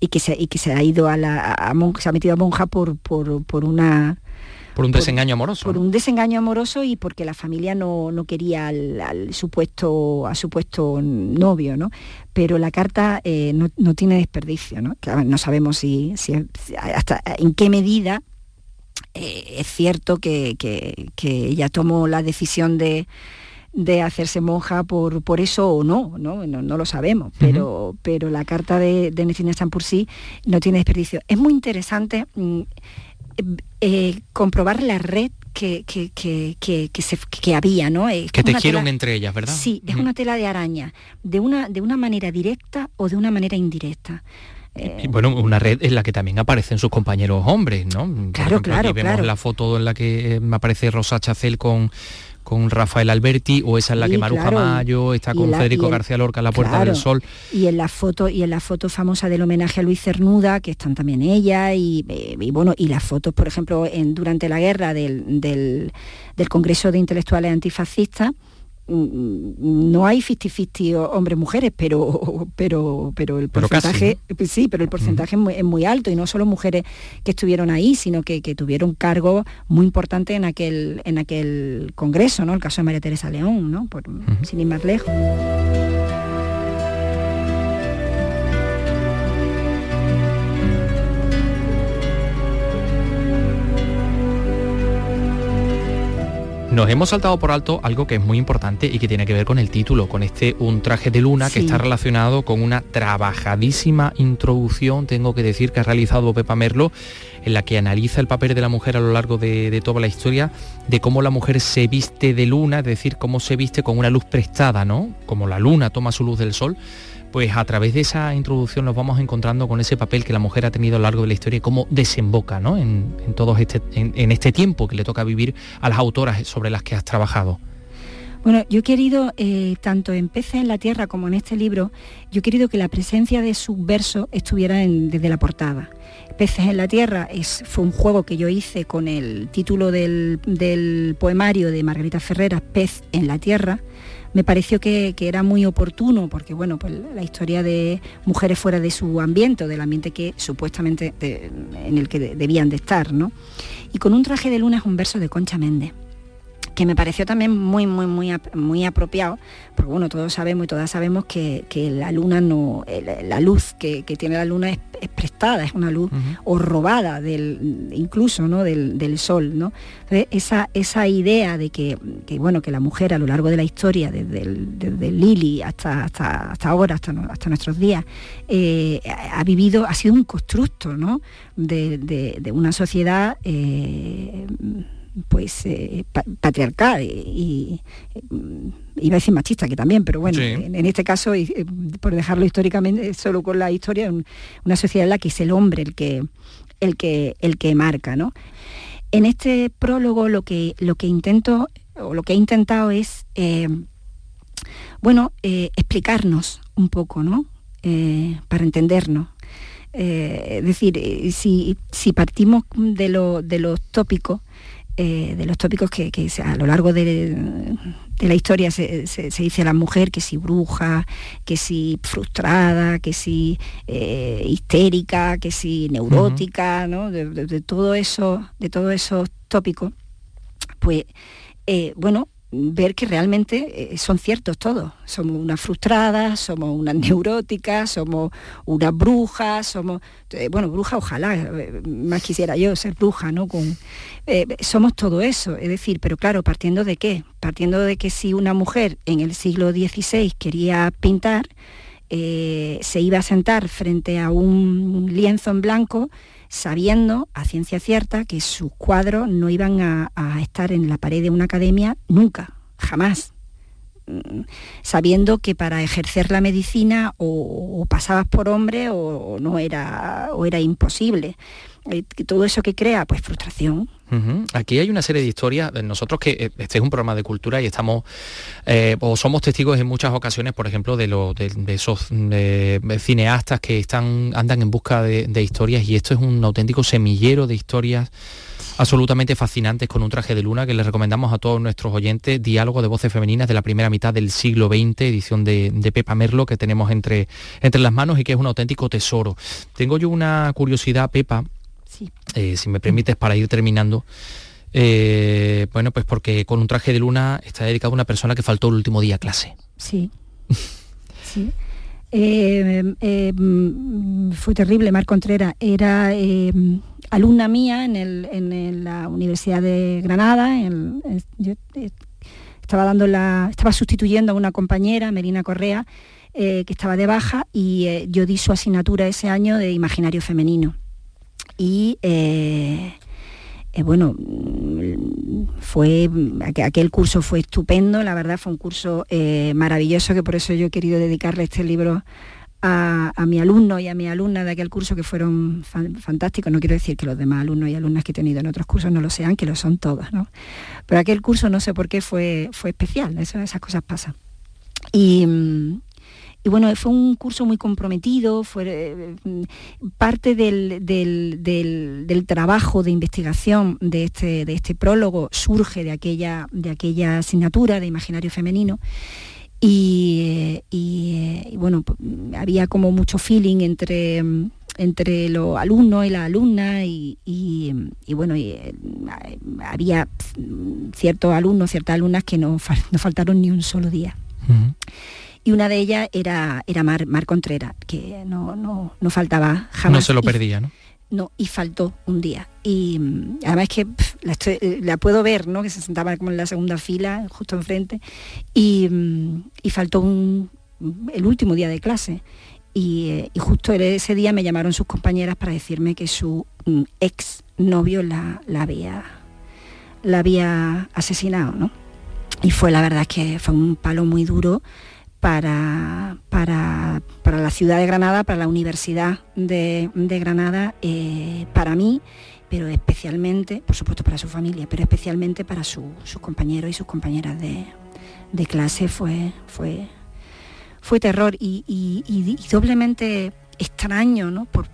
y que se, y que se ha ido a la se ha metido a monja por, por, por una por un desengaño amoroso. Por un desengaño amoroso y porque la familia no, quería al, supuesto, a supuesto novio, ¿no? Pero la carta eh, no, tiene desperdicio, ¿no? no sabemos si, hasta en qué medida eh, es cierto que, que, ella tomó la decisión de, de hacerse monja por, por eso o no, no, no, lo sabemos, pero, pero la carta de, de Nesina sí no tiene desperdicio. Es muy interesante mm, eh, comprobar la red que, que, que, que, había, ¿no? que tejieron entre ellas, ¿verdad? Sí, es una tela de araña, de una, de una manera directa o de una manera indirecta. Y, bueno, una red en la que también aparecen sus compañeros hombres, ¿no? claro, claro, aquí vemos la foto en la que eh, aparece Rosa Chacel con con Rafael Alberti o esa en la que Maruja Mayo está con Federico García Lorca en la Puerta del Sol. Y en la foto y en la foto famosa del homenaje a Luis Cernuda, que están también ella y, eh, bueno, y las fotos, por ejemplo, en, durante la guerra del, del, del Congreso de Intelectuales Antifascistas, no hay 50-50 hombres-mujeres, pero, pero, pero el porcentaje, sí, pero el porcentaje es, muy, alto y no solo mujeres que estuvieron ahí, sino que, tuvieron cargo muy importante en aquel, en aquel congreso, ¿no? El caso de María Teresa León, ¿no? Por, Sin ir más lejos. Nos hemos saltado por alto algo que es muy importante y que tiene que ver con el título, con este Un traje de luna que está relacionado con una trabajadísima introducción, tengo que decir, que ha realizado Pepa Merlo, en la que analiza el papel de la mujer a lo largo de, de toda la historia, de cómo la mujer se viste de luna, es decir, cómo se viste con una luz prestada, ¿no? Como la luna toma su luz del sol pues a través de esa introducción nos vamos encontrando con ese papel que la mujer ha tenido a lo largo de la historia y cómo desemboca ¿no? en, todo este, en, este tiempo que le toca vivir a las autoras sobre las que has trabajado. Bueno, yo he querido, eh, tanto en Peces en la Tierra como en este libro, yo he querido que la presencia de su verso estuviera desde la portada. Peces en la Tierra es, fue un juego que yo hice con el título del, del poemario de Margarita Ferreras, Pez en la Tierra, me pareció que, era muy oportuno, porque bueno, pues la historia de mujeres fuera de su ambiente, del ambiente que supuestamente en el que debían de estar, ¿no? Y con un traje de luna es un verso de Concha Méndez que me pareció también muy, muy, muy, muy apropiado, porque bueno, todos sabemos y todas sabemos que, la luna no, la luz que, tiene la luna es, prestada, es una luz o robada del, incluso ¿no? del, sol, ¿no? esa, esa idea de que, bueno, que la mujer a lo largo de la historia, desde, Lili hasta, hasta, hasta ahora, hasta, hasta nuestros días, eh, ha vivido, ha sido un constructo ¿no? de, una sociedad eh, pues eh, patriarcal y, iba a decir machista que también, pero bueno, en, este caso, eh, por dejarlo históricamente, solo con la historia, una sociedad en la que es el hombre el que, el que, el que marca, ¿no? En este prólogo lo que, lo que intento, o lo que he intentado es, eh, bueno, explicarnos un poco, ¿no? para entendernos. es decir, si, si partimos de, lo, de los tópicos, eh, de los tópicos que, a lo largo de, la historia se, dice a la mujer, que si bruja, que si frustrada, que si eh, histérica, que si neurótica, ¿no? de, todo eso, de todos esos tópicos, pues eh, bueno, ver que realmente eh, son ciertos todos. Somos unas frustradas, somos unas neuróticas, somos unas brujas, somos, eh, bueno, bruja ojalá, eh, más quisiera yo ser bruja, ¿no? Con, somos todo eso, es decir, pero claro, partiendo de qué? Partiendo de que si una mujer en el siglo XVI quería pintar, se iba a sentar frente a un lienzo en blanco, sabiendo a ciencia cierta que sus cuadros no iban a, estar en la pared de una academia nunca, jamás mm, sabiendo que para ejercer la medicina o, pasabas por hombre o, no era o era imposible. Eh, todo eso que crea, pues frustración, Aquí hay una serie de historias. Eh, nosotros que eh, este es un programa de cultura y estamos eh, o somos testigos en muchas ocasiones, por ejemplo, de, de, esos cineastas que están andan en busca de, historias y esto es un auténtico semillero de historias absolutamente fascinantes con un traje de luna que les recomendamos a todos nuestros oyentes, Diálogo de Voces Femeninas de la primera mitad del siglo XX, edición de, de, Pepa Merlo que tenemos entre, entre las manos y que es un auténtico tesoro. Tengo yo una curiosidad, Pepa, eh, si me permites, para ir terminando. Eh, bueno, pues porque con un traje de luna está dedicado a una persona que faltó el último día a clase. Sí. sí. Eh, eh, mm, fue terrible, Mar Contreras. Era eh, alumna mía en, la Universidad de Granada. yo estaba, dando la, estaba sustituyendo a una compañera, Merina Correa, que estaba de baja, y yo di su asignatura ese año de Imaginario Femenino. Y bueno, mm, fue aquel curso fue estupendo, la verdad fue un curso eh, maravilloso que por eso yo he querido dedicarle este libro a, mi alumno y a mi alumna de aquel curso que fueron fantásticos. No quiero decir que los demás alumnos y alumnas que he tenido en otros cursos no lo sean, que lo son todos, ¿no? Pero aquel curso no sé por qué fue, fue especial, esas cosas pasan. Y, mm, y bueno, fue un curso muy comprometido, fue eh, parte del, trabajo de investigación de este, de este prólogo surge de aquella, de aquella asignatura de imaginario femenino. Y, bueno, había como mucho feeling entre, entre los alumnos y las alumnas y, bueno, eh, había ciertos alumnos, ciertas alumnas que no, faltaron ni un solo día y una de ellas era, era Mar, Mar Contreras, que no, no, no faltaba jamás. No se lo perdía, ¿no? No, y faltó un día. Y mm, además es que eh, la, puedo ver, ¿no? Que se sentaba como en la segunda fila, justo enfrente, y, mm, y faltó un, el último día de clase. Y, eh, y, justo ese día me llamaron sus compañeras para decirme que su mm, ex novio la, la, había, la había asesinado, ¿no? Y fue la verdad que fue un palo muy duro para, para, la ciudad de Granada, para la Universidad de, Granada, eh, para mí, pero especialmente, por supuesto para su familia, pero especialmente para sus compañeros y sus compañeras de, clase fue, fue, fue terror y, doblemente extraño, ¿no? Por,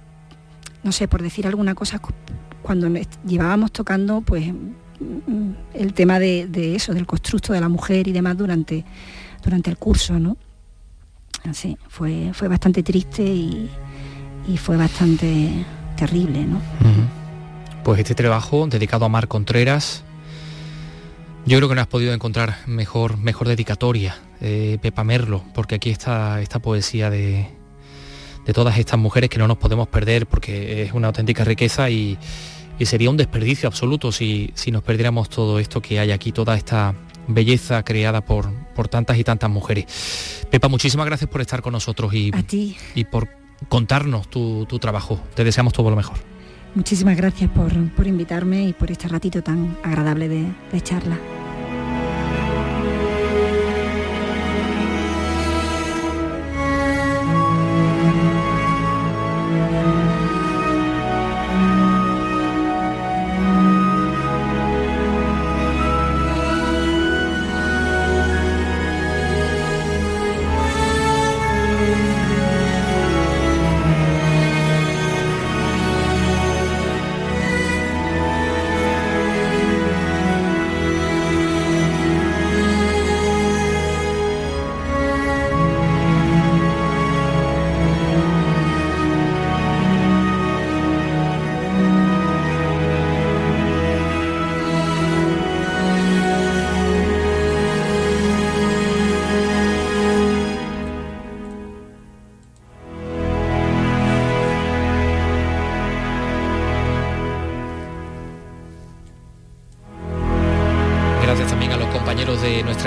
no sé, por decir alguna cosa, cuando llevábamos tocando pues el tema de, de eso, del constructo de la mujer y demás durante durante el curso, ¿no? Así, fue, fue bastante triste y, fue bastante terrible, ¿no? Pues este trabajo dedicado a Mar Contreras, yo creo que no has podido encontrar mejor, mejor dedicatoria, eh, Pepa Merlo, porque aquí está esta poesía de, de todas estas mujeres que no nos podemos perder porque es una auténtica riqueza y, y sería un desperdicio absoluto si, si, nos perdiéramos todo esto que hay aquí, toda esta belleza creada por, por tantas y tantas mujeres. Pepa, muchísimas gracias por estar con nosotros y, y por contarnos tu, trabajo. Te deseamos todo lo mejor. Muchísimas gracias por, invitarme y por este ratito tan agradable de charla.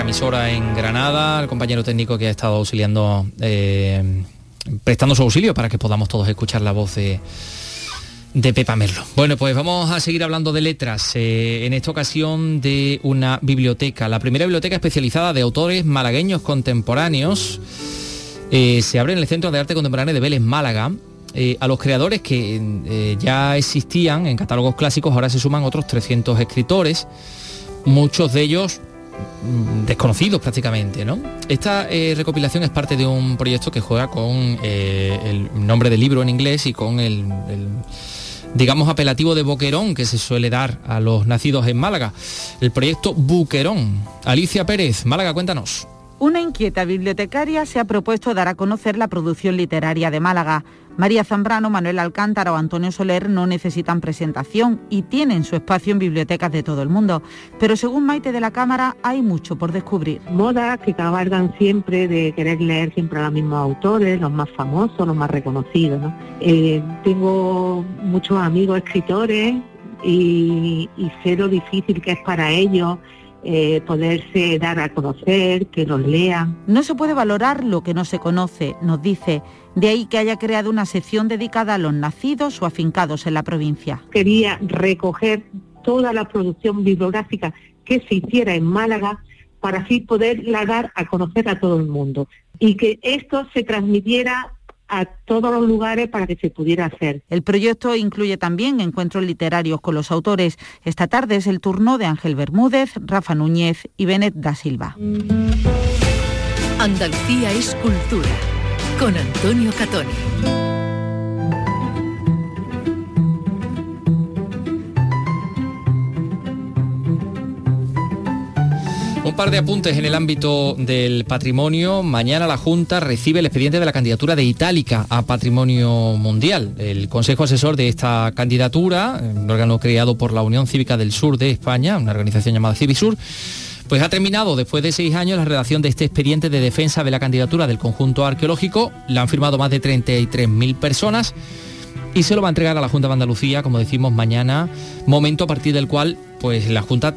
Emisora en Granada, el compañero técnico que ha estado auxiliando, eh, prestando su auxilio para que podamos todos escuchar la voz de, de Pepa Merlo. Bueno, pues vamos a seguir hablando de letras, eh, en esta ocasión de una biblioteca, la primera biblioteca especializada de autores malagueños contemporáneos. Eh, se abre en el Centro de Arte Contemporáneo de Vélez, Málaga. a los creadores que ya existían en catálogos clásicos, ahora se suman otros 300 escritores, muchos de ellos desconocidos prácticamente. ¿no? Esta eh, recopilación es parte de un proyecto que juega con eh, el nombre del libro en inglés y con el, digamos, apelativo de Boquerón que se suele dar a los nacidos en Málaga. El proyecto Buquerón. Alicia Pérez, Málaga, cuéntanos. Una inquieta bibliotecaria se ha propuesto dar a conocer la producción literaria de Málaga. María Zambrano, Manuel Alcántara o Antonio Soler no necesitan presentación y tienen su espacio en bibliotecas de todo el mundo. Pero según Maite de la Cámara hay mucho por descubrir. Modas que cabalgan siempre de querer leer siempre a los mismos autores, los más famosos, los más reconocidos. Eh, tengo muchos amigos escritores y, y sé lo difícil que es para ellos eh, poderse dar a conocer, que los lean. No se puede valorar lo que no se conoce, nos dice. De ahí que haya creado una sección dedicada a los nacidos o afincados en la provincia. Quería recoger toda la producción bibliográfica que se hiciera en Málaga para así poderla dar a conocer a todo el mundo y que esto se transmitiera a todos los lugares para que se pudiera hacer. El proyecto incluye también encuentros literarios con los autores. Esta tarde es el turno de Ángel Bermúdez, Rafa Núñez y Benet da Silva. Andalucía es cultura con Antonio Catoni. Par de apuntes en el ámbito del patrimonio. Mañana la Junta recibe el expediente de la candidatura de Itálica a Patrimonio Mundial. El Consejo Asesor de esta candidatura, un órgano creado por la Unión Cívica del Sur de España, una organización llamada Civisur, pues ha terminado después de seis años la redacción de este expediente de defensa de la candidatura del conjunto arqueológico. La han firmado más de 33.000 personas y se lo va a entregar a la Junta de Andalucía, como decimos, mañana, momento a partir del cual pues la Junta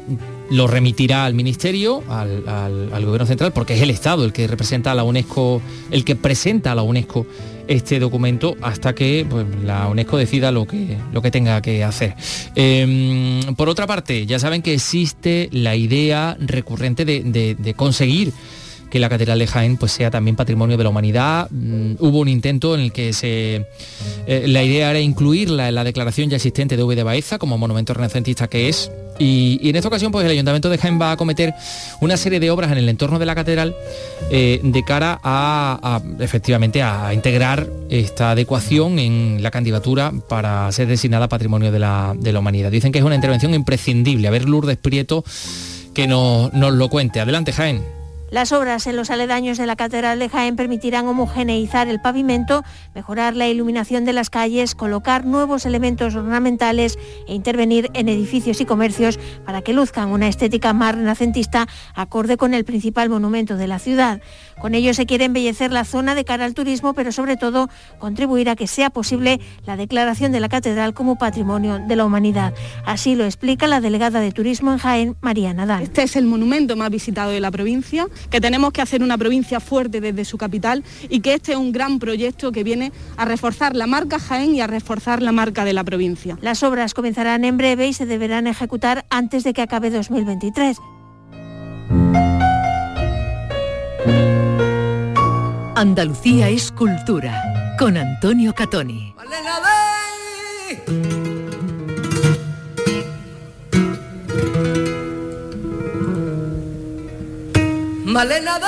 lo remitirá al Ministerio, al, Gobierno Central, porque es el Estado el que representa a la UNESCO, el que presenta a la UNESCO este documento hasta que pues, la UNESCO decida lo que, tenga que hacer. Em, por otra parte, ya saben que existe la idea recurrente de conseguir que la Catedral de Jaén pues, sea también patrimonio de la humanidad. Mm, hubo un intento en el que se, eh, la idea era incluirla en la declaración ya existente de V de Baeza como monumento renacentista que es. Y, en esta ocasión pues, el Ayuntamiento de Jaén va a acometer una serie de obras en el entorno de la catedral eh, de cara a, efectivamente a integrar esta adecuación en la candidatura para ser designada patrimonio de la, humanidad. Dicen que es una intervención imprescindible. A ver Lourdes Prieto que nos lo cuente. Adelante, Jaén. Las obras en los aledaños de la Catedral de Jaén permitirán homogeneizar el pavimento, mejorar la iluminación de las calles, colocar nuevos elementos ornamentales e intervenir en edificios y comercios para que luzcan una estética más renacentista acorde con el principal monumento de la ciudad. Con ello se quiere embellecer la zona de cara al turismo, pero sobre todo contribuir a que sea posible la declaración de la catedral como patrimonio de la humanidad. Así lo explica la delegada de Turismo en Jaén, María Nadal. Este es el monumento más visitado de la provincia que tenemos que hacer una provincia fuerte desde su capital y que este es un gran proyecto que viene a reforzar la marca Jaén y a reforzar la marca de la provincia. Las obras comenzarán en breve y se deberán ejecutar antes de que acabe 2023. Andalucía es cultura con Antonio Catoni. Malena de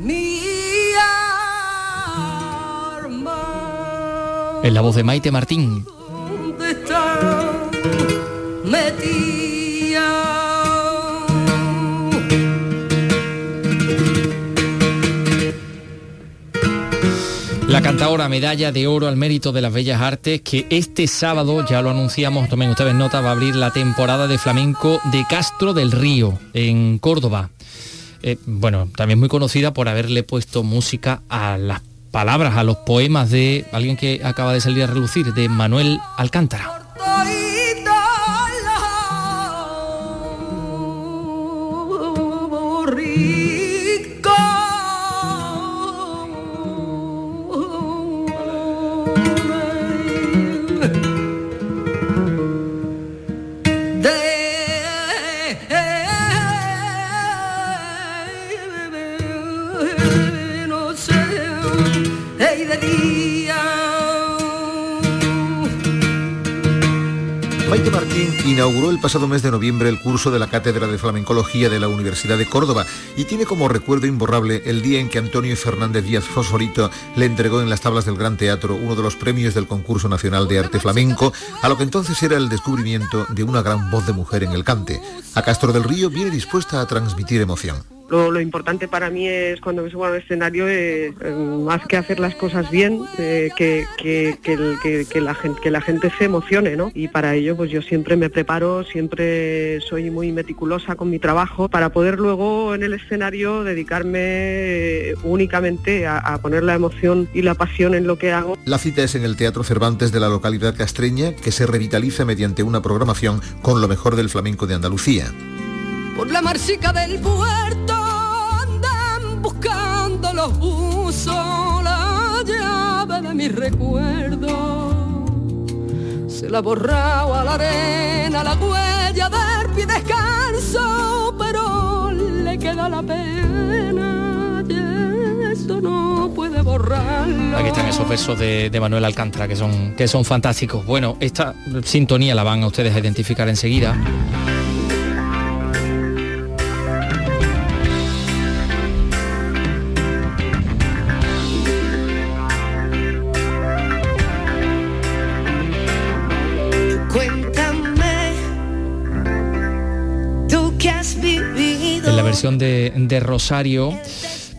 mi arma. En la voz de Maite Martín. Cantadora medalla de oro al mérito de las bellas artes que este sábado, ya lo anunciamos, tomen ustedes nota, va a abrir la temporada de flamenco de Castro del Río, en Córdoba. Eh, bueno, también muy conocida por haberle puesto música a las palabras, a los poemas de alguien que acaba de salir a relucir, de Manuel Alcántara. Inauguró el pasado mes de noviembre el curso de la Cátedra de Flamencología de la Universidad de Córdoba y tiene como recuerdo imborrable el día en que Antonio Fernández Díaz Fosforito le entregó en las tablas del Gran Teatro uno de los premios del Concurso Nacional de Arte Flamenco, a lo que entonces era el descubrimiento de una gran voz de mujer en el cante. A Castro del Río viene dispuesta a transmitir emoción. Lo, lo importante para mí es cuando me subo al escenario, eh, eh, más que hacer las cosas bien, eh, que, que- que el- que- que la gente, que la gente se emocione, ¿no? Y para ello, pues yo siempre me preparo, siempre soy muy meticulosa con mi trabajo para poder luego en el escenario dedicarme eh, únicamente a, a poner la emoción y la pasión en lo que hago. La cita es en el Teatro Cervantes de la localidad castreña, que se revitaliza mediante una programación con lo mejor del flamenco de Andalucía. Por la marchica del puerto buscando los buzos la llave de mi recuerdo. Se la ha borrado a la arena la huella del pie descanso, pero le queda la pena y no puede borrarlo. Aquí están esos versos de, de Manuel Alcántara que son, que son fantásticos. Bueno, esta sintonía la van a ustedes a identificar enseguida. De Rosario,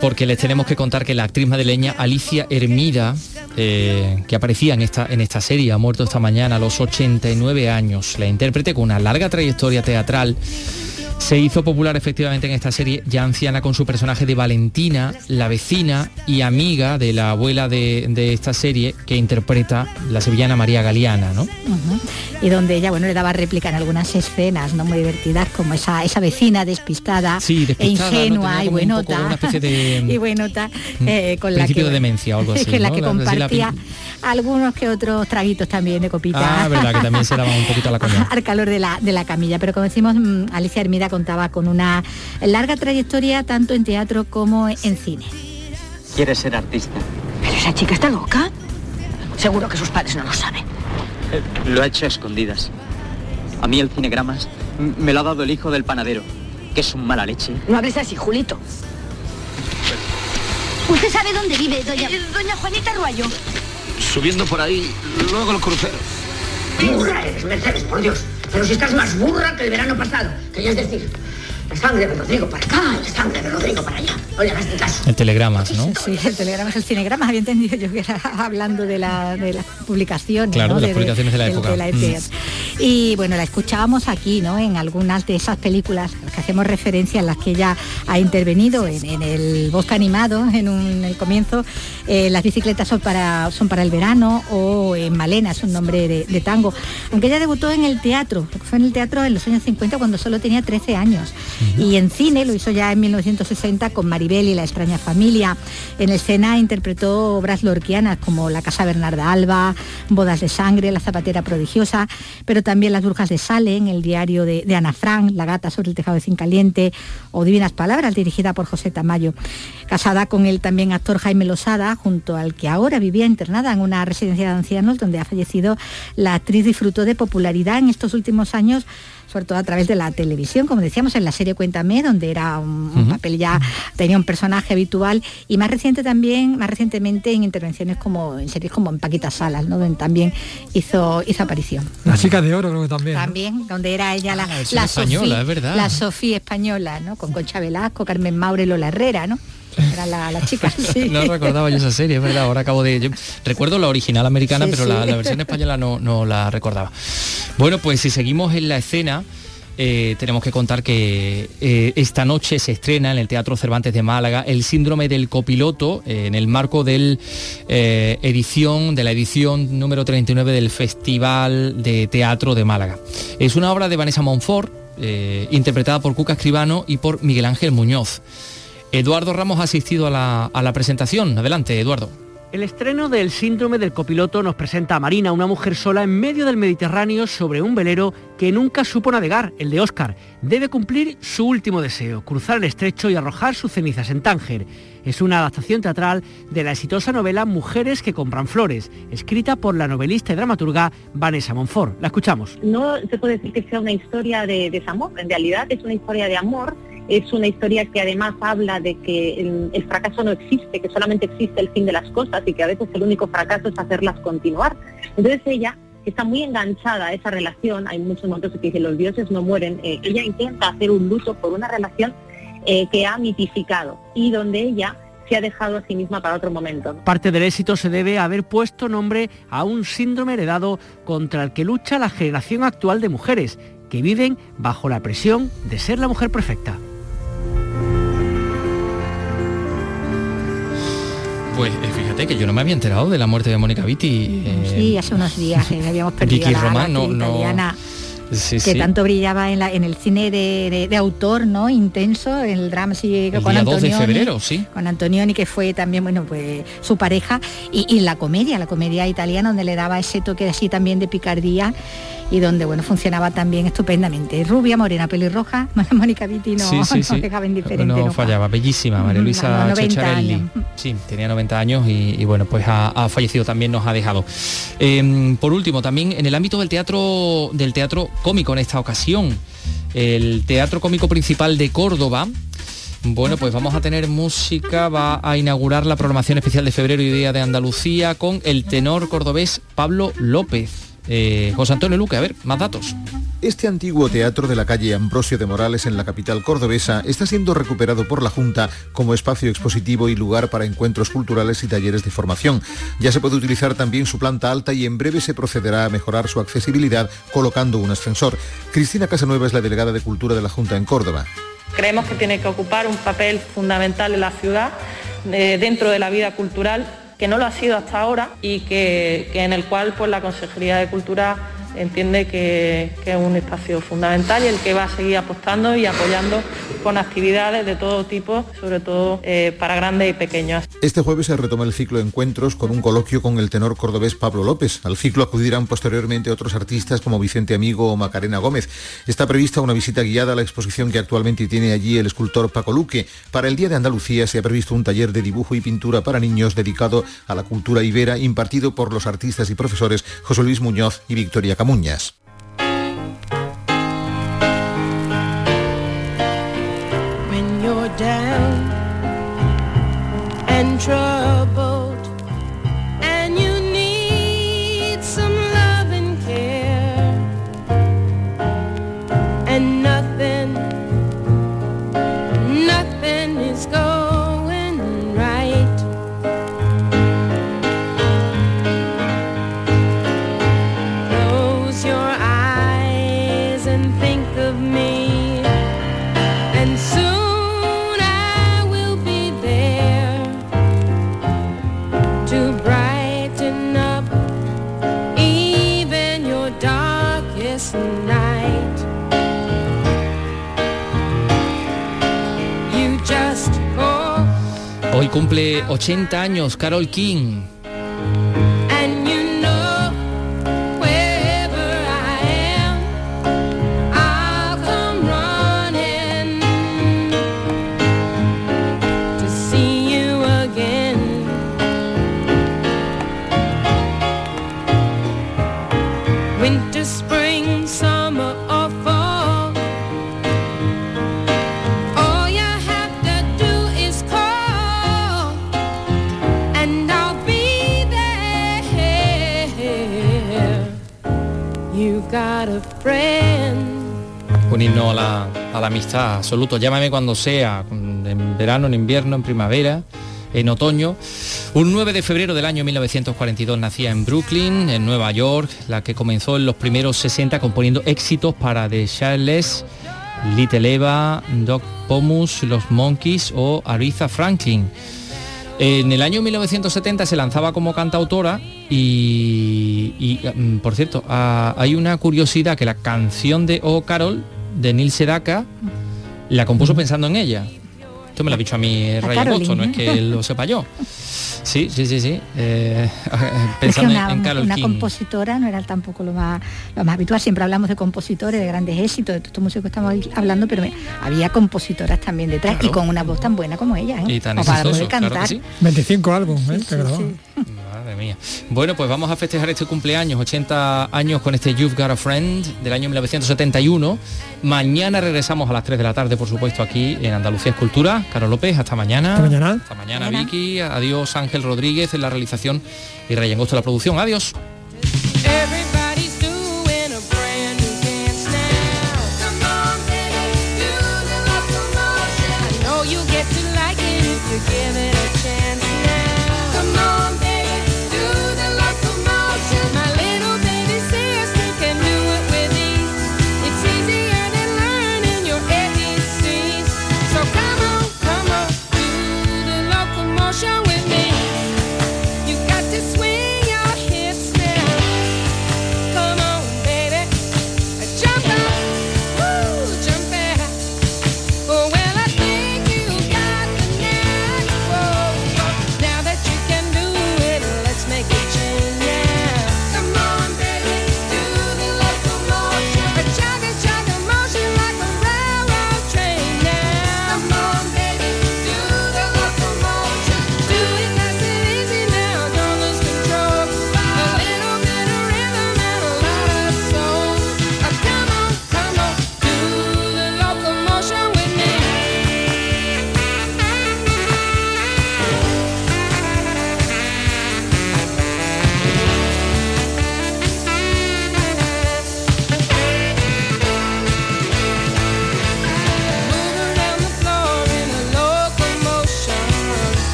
porque les tenemos que contar que la actriz madrileña Alicia Hermida, eh, que aparecía en esta, en esta serie, ha muerto esta mañana a los 89 años. La intérprete con una larga trayectoria teatral. Se hizo popular efectivamente en esta serie ya anciana con su personaje de Valentina, la vecina y amiga de la abuela de, de esta serie que interpreta la sevillana María Galeana, ¿no? Y donde ella, bueno, le daba réplica en algunas escenas, ¿no? Muy divertidas, como esa, esa vecina despistada, Sí, despistada, e ingenua y como un poco buenota. una especie de- y buenota, Mm, eh, con la que... de demencia o algo así, con ¿no? que La- la compartía algunos que otros traguitos también de copita. Ah, verdad, que también se daba un poquito a la coña. al calor de la, de la camilla. Pero como decimos, mm, Alicia Hermida contaba con una larga trayectoria tanto en teatro como en cine. Quiere ser artista. ¿Pero esa chica está loca? Seguro que sus padres no lo saben. Eh, Lo ha hecho a escondidas. A mí el cinegramas me lo ha dado el hijo del panadero, que es un mala leche. No hables así, Julito. ¿Usted sabe dónde vive, doña, doña Juanita Ruallo? Subiendo por ahí, luego el crucero. Burra eres, Mercedes, por Dios. Pero si estás más burra que el verano pasado. Quería decir, la sangre de Rodrigo para acá y la sangre de Rodrigo para allá. Oye, hazme caso. El telegramas, ¿no? Sí, el telegrama es el cinegrama, había entendido yo que era hablando de, la, de las publicaciones. Claro, ¿no? de las publicaciones de la época. de la Mm. ETS. Y bueno, la escuchábamos aquí, ¿no? En algunas de esas películas a las que hacemos referencia, en las que ella ha intervenido, en, en el bosque animado, en, un- en el comienzo, eh, las bicicletas son para, son para el verano, o en Malena, es un nombre de, de tango. Aunque ella debutó en el teatro, lo que fue en el teatro en los años 50 cuando solo tenía 13 años. Y en cine lo hizo ya en 1960 con Maribel y la extraña familia. En escena interpretó obras lorquianas como La Casa Bernarda Alba, Bodas de Sangre, La Zapatera Prodigiosa, pero también Las Brujas de Salem, El diario de, de Ana Frank, La Gata sobre el Tejado de Zinc Caliente o Divinas Palabras, dirigida por José Tamayo. Casada con el también actor Jaime Losada, junto al que ahora vivía internada en una residencia de ancianos donde ha fallecido, la actriz disfrutó de popularidad en estos últimos años sobre todo a través de la televisión, como decíamos en la serie Cuéntame, donde era un, papel ya, tenía un personaje habitual, y más reciente también, más recientemente en intervenciones como, en series como en Paquita Salas, ¿no? donde también hizo, hizo aparición. La chica de oro creo que también. ¿no? También, donde era ella la, versión la española, Sofía, es verdad. la Sofía española, ¿no? Con Concha Velasco, Carmen Maure y Lola Herrera, ¿no? Era la, la chica. sí. No recordaba yo esa serie, es verdad, ahora acabo de... yo recuerdo la original americana, Sí, pero sí. La, la versión española no, no la recordaba. Bueno, pues si seguimos en la escena, eh, tenemos que contar que eh, esta noche se estrena en el Teatro Cervantes de Málaga el síndrome del copiloto eh, en el marco del, edición, de la edición número 39 del Festival de Teatro de Málaga. Es una obra de Vanessa Monfort, interpretada por Cuca Escribano y por Miguel Ángel Muñoz. Eduardo Ramos ha asistido a la, a la presentación. Adelante, Eduardo. El estreno del síndrome del copiloto nos presenta a Marina, una mujer sola en medio del Mediterráneo sobre un velero que nunca supo navegar, el de Oscar. Debe cumplir su último deseo, cruzar el estrecho y arrojar sus cenizas en Tánger. Es una adaptación teatral de la exitosa novela Mujeres que compran flores, escrita por la novelista y dramaturga Vanessa Monfort. La escuchamos. No se puede decir que sea una historia de desamor, en realidad es una historia de amor, es una historia que además habla de que el, fracaso no existe, que solamente existe el fin de las cosas y que a veces el único fracaso es hacerlas continuar. Entonces ella está muy enganchada a esa relación, hay muchos momentos que dicen los dioses no mueren, eh, ella intenta hacer un luto por una relación eh, que ha mitificado y donde ella se ha dejado a sí misma para otro momento. Parte del éxito se debe a haber puesto nombre a un síndrome heredado contra el que lucha la generación actual de mujeres que viven bajo la presión de ser la mujer perfecta. Pues eh, fíjate que yo no me había enterado de la muerte de Mónica Vitti. eh, sí, hace unos días que habíamos perdido la, Román, no- no-. Sí, que sí. tanto brillaba en, la- en el cine de, de- de autor, ¿no? Intenso, el drama sí, El con día 2 de Antonioni. febrero, sí. Con Antonioni, que fue también, bueno, pues su pareja, y, y la comedia, la comedia italiana, donde le daba ese toque así también de picardía y donde, bueno, funcionaba también estupendamente. Rubia, morena, pelirroja, Mónica Vitti no, sí, sí, no dejaba indiferente. No nunca. fallaba, bellísima, María Mm, Luisa a los 90 Ceccarelli. años. Sí, tenía 90 años y, y bueno, pues ha, ha fallecido también, nos ha dejado. Eh, por último, también en el ámbito del teatro, del teatro cómico en esta ocasión, el Teatro Cómico Principal de Córdoba. Bueno, pues vamos a tener música, va a inaugurar la programación especial de febrero y Día de Andalucía con el tenor cordobés Pablo López. Eh, José Antonio Luque, a ver, más datos. Este antiguo teatro de la calle Ambrosio de Morales en la capital cordobesa está siendo recuperado por la Junta como espacio expositivo y lugar para encuentros culturales y talleres de formación. Ya se puede utilizar también su planta alta y en breve se procederá a mejorar su accesibilidad colocando un ascensor. Cristina Casanueva es la delegada de Cultura de la Junta en Córdoba. Creemos que tiene que ocupar un papel fundamental en la ciudad, eh, dentro de la vida cultural, que no lo ha sido hasta ahora y que, en el cual pues, la Consejería de Cultura entiende que, es un espacio fundamental y el que va a seguir apostando y apoyando con actividades de todo tipo, sobre todo eh, para grandes y pequeños. Este jueves se retoma el ciclo de encuentros con un coloquio con el tenor cordobés Pablo López. Al ciclo acudirán posteriormente otros artistas como Vicente Amigo o Macarena Gómez. Está prevista una visita guiada a la exposición que actualmente tiene allí el escultor Paco Luque. Para el Día de Andalucía se ha previsto un taller de dibujo y pintura para niños dedicado a la cultura ibera impartido por los artistas y profesores José Luis Muñoz y Victoria Camuñas. Cumple 80 años Carol King. Amistad absoluto. Llámame cuando sea, en verano, en invierno, en primavera, en otoño. Un 9 de febrero del año 1942 nacía en Brooklyn, en Nueva York, la que comenzó en los primeros 60 componiendo éxitos para The Charles, Little Eva, Doc Pomus, Los Monkeys o Aretha Franklin. En el año 1970 se lanzaba como cantautora y, mm, por cierto, ah, hay una curiosidad que la canción de Oh Carol de Neil Sedaka la compuso pensando en ella. Esto me lo ha dicho a mí Caroline. Boston, no es que lo sepa yo. Sí, sí, sí, sí. eh, Es que pensando en- una, en Carol una King. compositora no era tampoco lo más, lo más habitual. Siempre hablamos de compositores, de grandes éxitos, de todos estos músicos que estamos hablando, pero había compositoras también detrás y con una voz tan buena como ella. ¿eh? Y tan para poder exitoso, claro que cantar. sí. 25 álbumes, ¿eh? que grababa. Madre mía. Bueno, pues vamos a festejar este cumpleaños, 80 años con este You've Got a Friend del año 1971. Mañana regresamos a las 3 de la tarde, por supuesto, aquí en Andalucía Escultura. Carlos López, hasta mañana. Hasta mañana. Hasta mañana. Vicky. Adiós, Ángel Rodríguez en la realización y Rayan Gosto en la producción. Adiós.